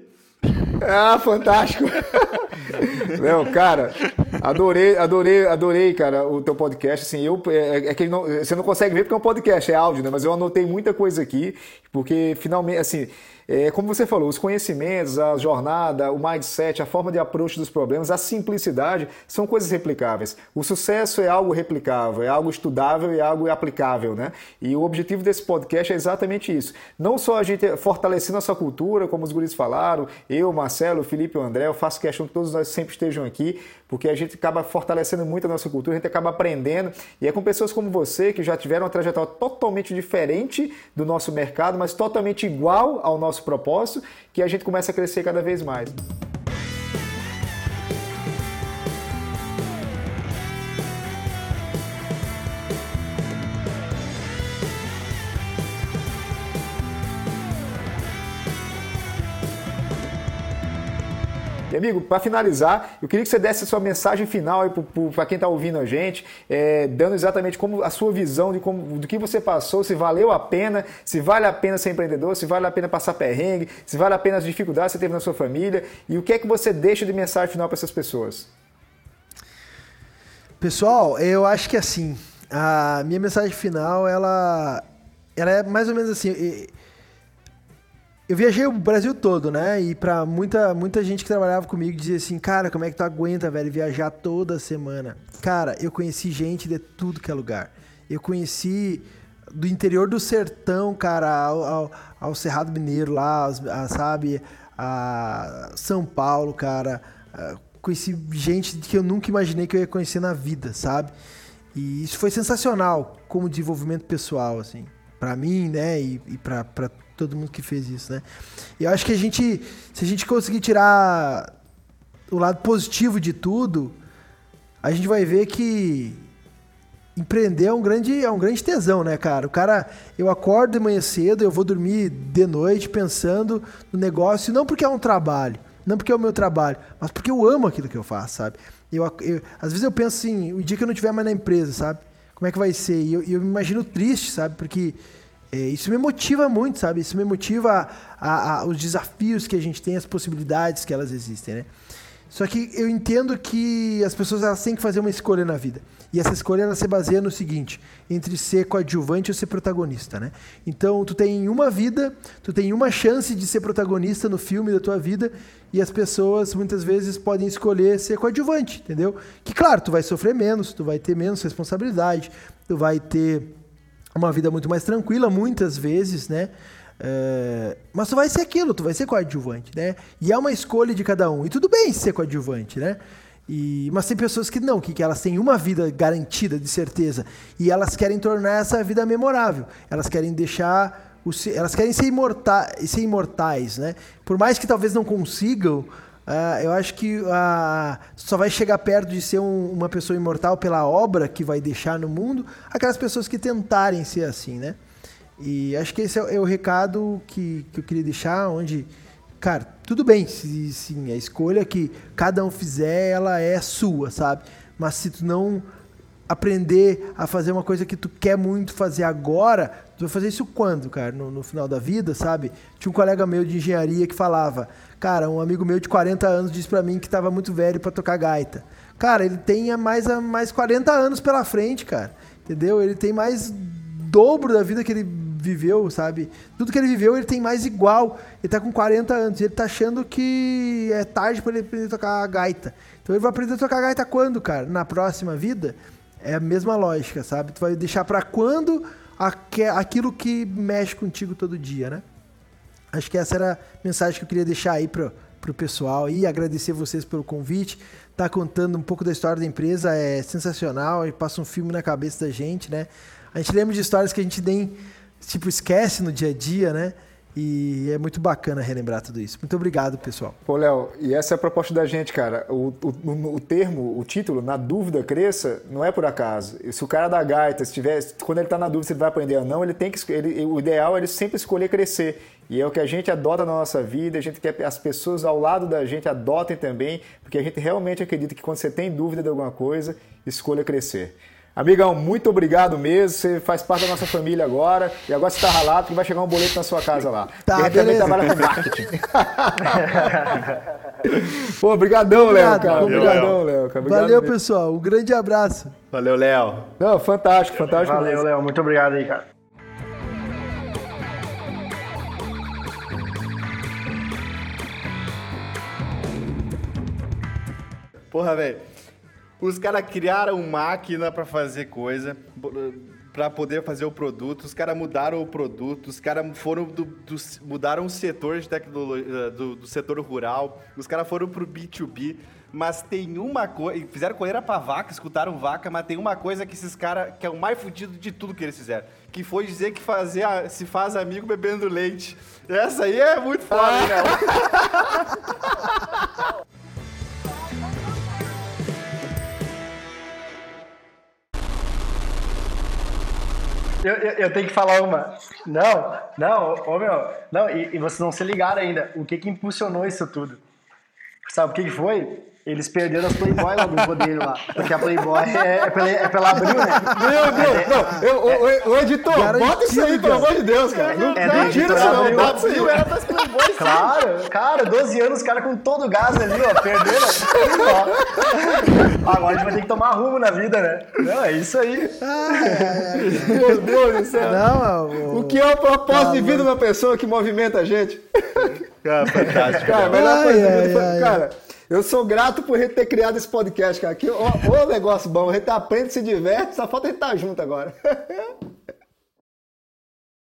Ah, fantástico. [LAUGHS] Léo, cara, adorei, adorei, adorei, cara, o teu podcast. Assim, eu, é, é que não, você não consegue ver porque é um podcast, é áudio, né? Mas eu anotei muita coisa aqui, porque finalmente, assim, é, como você falou, os conhecimentos, a jornada, o mindset, a forma de approach dos problemas, a simplicidade são coisas replicáveis. O sucesso é algo replicável, é algo estudável e é algo aplicável, né? E o objetivo desse podcast é exatamente isso. Não só a gente fortalecer nossa cultura, como os guris falaram, eu, Marcelo, Felipe e André, eu faço questão que todos nós sempre estejam aqui, porque a gente acaba fortalecendo muito a nossa cultura, a gente acaba aprendendo, e é com pessoas como você que já tiveram uma trajetória totalmente diferente do nosso mercado, mas totalmente igual ao nosso propósito, que a gente começa a crescer cada vez mais. Amigo, para finalizar, eu queria que você desse a sua mensagem final para quem está ouvindo a gente, é, dando exatamente como a sua visão de como, do que você passou, se valeu a pena, se vale a pena ser empreendedor, se vale a pena passar perrengue, se vale a pena as dificuldades que você teve na sua família e o que é que você deixa de mensagem final para essas pessoas. Pessoal, eu acho que assim, a minha mensagem final, ela, ela é mais ou menos assim. Eu viajei o Brasil todo, né? E pra muita, muita gente que trabalhava comigo dizia assim, cara, como é que tu aguenta, velho, viajar toda semana? Cara, eu conheci gente de tudo que é lugar. Eu conheci do interior do sertão, cara, ao, ao, ao Cerrado Mineiro lá, a, sabe? A São Paulo, cara. A, conheci gente que eu nunca imaginei que eu ia conhecer na vida, sabe? E isso foi sensacional como desenvolvimento pessoal, assim, para mim, né? E, e para todo mundo que fez isso, né? E eu acho que a gente, se a gente conseguir tirar o lado positivo de tudo, a gente vai ver que empreender é um grande é um grande tesão, né, cara? O cara, eu acordo de manhã cedo, eu vou dormir de noite pensando no negócio, não porque é um trabalho, não porque é o meu trabalho, mas porque eu amo aquilo que eu faço, sabe? Eu, eu às vezes eu penso assim, o dia que eu não estiver mais na empresa, sabe? Como é que vai ser? E eu, eu me imagino triste, sabe? Porque é, isso me motiva muito, sabe? Isso me motiva a, a, os desafios que a gente tem, as possibilidades que elas existem, né? Só que eu entendo que as pessoas elas têm que fazer uma escolha na vida. E essa escolha ela se baseia no seguinte: entre ser coadjuvante ou ser protagonista, né? Então, tu tem uma vida, tu tem uma chance de ser protagonista no filme da tua vida, e as pessoas muitas vezes podem escolher ser coadjuvante, entendeu? Que claro, tu vai sofrer menos, tu vai ter menos responsabilidade, tu vai ter uma vida muito mais tranquila muitas vezes, né? É, mas tu vai ser aquilo, tu vai ser coadjuvante, né? E é uma escolha de cada um. E tudo bem ser coadjuvante, né? E, mas tem pessoas que não, que, que elas têm uma vida garantida, de certeza, e elas querem tornar essa vida memorável. Elas querem deixar. O, elas querem ser, imorta, ser imortais, né? Por mais que talvez não consigam, uh, eu acho que uh, só vai chegar perto de ser um, uma pessoa imortal pela obra que vai deixar no mundo aquelas pessoas que tentarem ser assim, né? E acho que esse é, é o recado que, que eu queria deixar, onde, cara, tudo bem, se, sim, a escolha que cada um fizer, ela é sua, sabe? Mas se tu não aprender a fazer uma coisa que tu quer muito fazer agora, tu vai fazer isso quando, cara? No, no, final da vida, sabe? Tinha um colega meu de engenharia que falava, cara, um amigo meu de 40 anos disse para mim que estava muito velho para tocar gaita. Cara, ele tem mais, mais 40 anos pela frente, cara. Entendeu? Ele tem mais dobro da vida que ele viveu, sabe? Tudo que ele viveu, ele tem mais igual. Ele tá com 40 anos. Ele tá achando que é tarde para ele aprender a tocar gaita. Então ele vai aprender a tocar gaita quando, cara? Na próxima vida? É a mesma lógica, sabe? Tu vai deixar para quando aquilo que mexe contigo todo dia, né? Acho que essa era a mensagem que eu queria deixar aí pro, pro pessoal e agradecer vocês pelo convite. Tá contando um pouco da história da empresa, é sensacional, e passa um filme na cabeça da gente, né? A gente lembra de histórias que a gente nem tipo, esquece no dia a dia, né? E é muito bacana relembrar tudo isso. Muito obrigado, pessoal. Pô, Léo, e essa é a proposta da gente, cara. O, o, o, termo, o título, na dúvida cresça, não é por acaso. Se o cara da gaita, se tiver, quando ele está na dúvida se ele vai aprender ou não, ele tem que. Ele, o ideal é ele sempre escolher crescer. E é o que a gente adota na nossa vida, a gente quer que as pessoas ao lado da gente adotem também, porque a gente realmente acredita que quando você tem dúvida de alguma coisa, escolha crescer. Amigão, muito obrigado mesmo. Você faz parte da nossa família agora. E agora você está ralado que vai chegar um boleto na sua casa lá. Tá, e também trabalha com marketing. [LAUGHS] Pô, obrigadão, Léo, cara. Obrigadão, Léo. Valeu, mesmo. pessoal. Um grande abraço. Valeu, Léo. Não, fantástico, fantástico. Valeu, Léo. Muito obrigado aí, cara. Porra, velho. Os caras criaram máquina para fazer coisa, para poder fazer o produto. Os caras mudaram o produto. Os caras foram do, do, mudaram o setor de tecnologia eh, do, do setor rural. Os caras foram pro B2B. Mas tem uma coisa. Fizeram correira pra vaca, escutaram vaca, mas tem uma coisa que esses caras. que é o mais fudido de tudo que eles fizeram. Que foi dizer que fazer a, se faz amigo bebendo leite. Essa aí é muito foda, né? [LAUGHS] Eu, eu, eu, tenho que falar uma. Não, não, ô meu, não, e, e vocês não se ligaram ainda. O que que impulsionou isso tudo? Sabe o que, que foi? Eles perderam as Playboy lá do grupo dele lá. Porque a Playboy é, é, pela, é pela Abril, né? Meu Deus, é, não, eu, o, o, editor, cara, bota isso aí, pelo amor de Deus, cara. Não, é não tira isso não, bota isso aí. Era das Playboy, Claro, cara, 12 anos, os caras com todo o gás ali, ó, perderam. Agora a gente vai ter que tomar rumo na vida, né? Não, é isso aí. meu Deus do céu. Não, o... o que é o propósito de vida de uma pessoa que movimenta a gente? Cara, fantástico. Cara, melhor coisa ai, cara. Eu sou grato por gente ter criado esse podcast, cara. Que, ó, ó negócio bom, a gente aprende, se diverte, só falta a gente estar tá junto agora. [LAUGHS]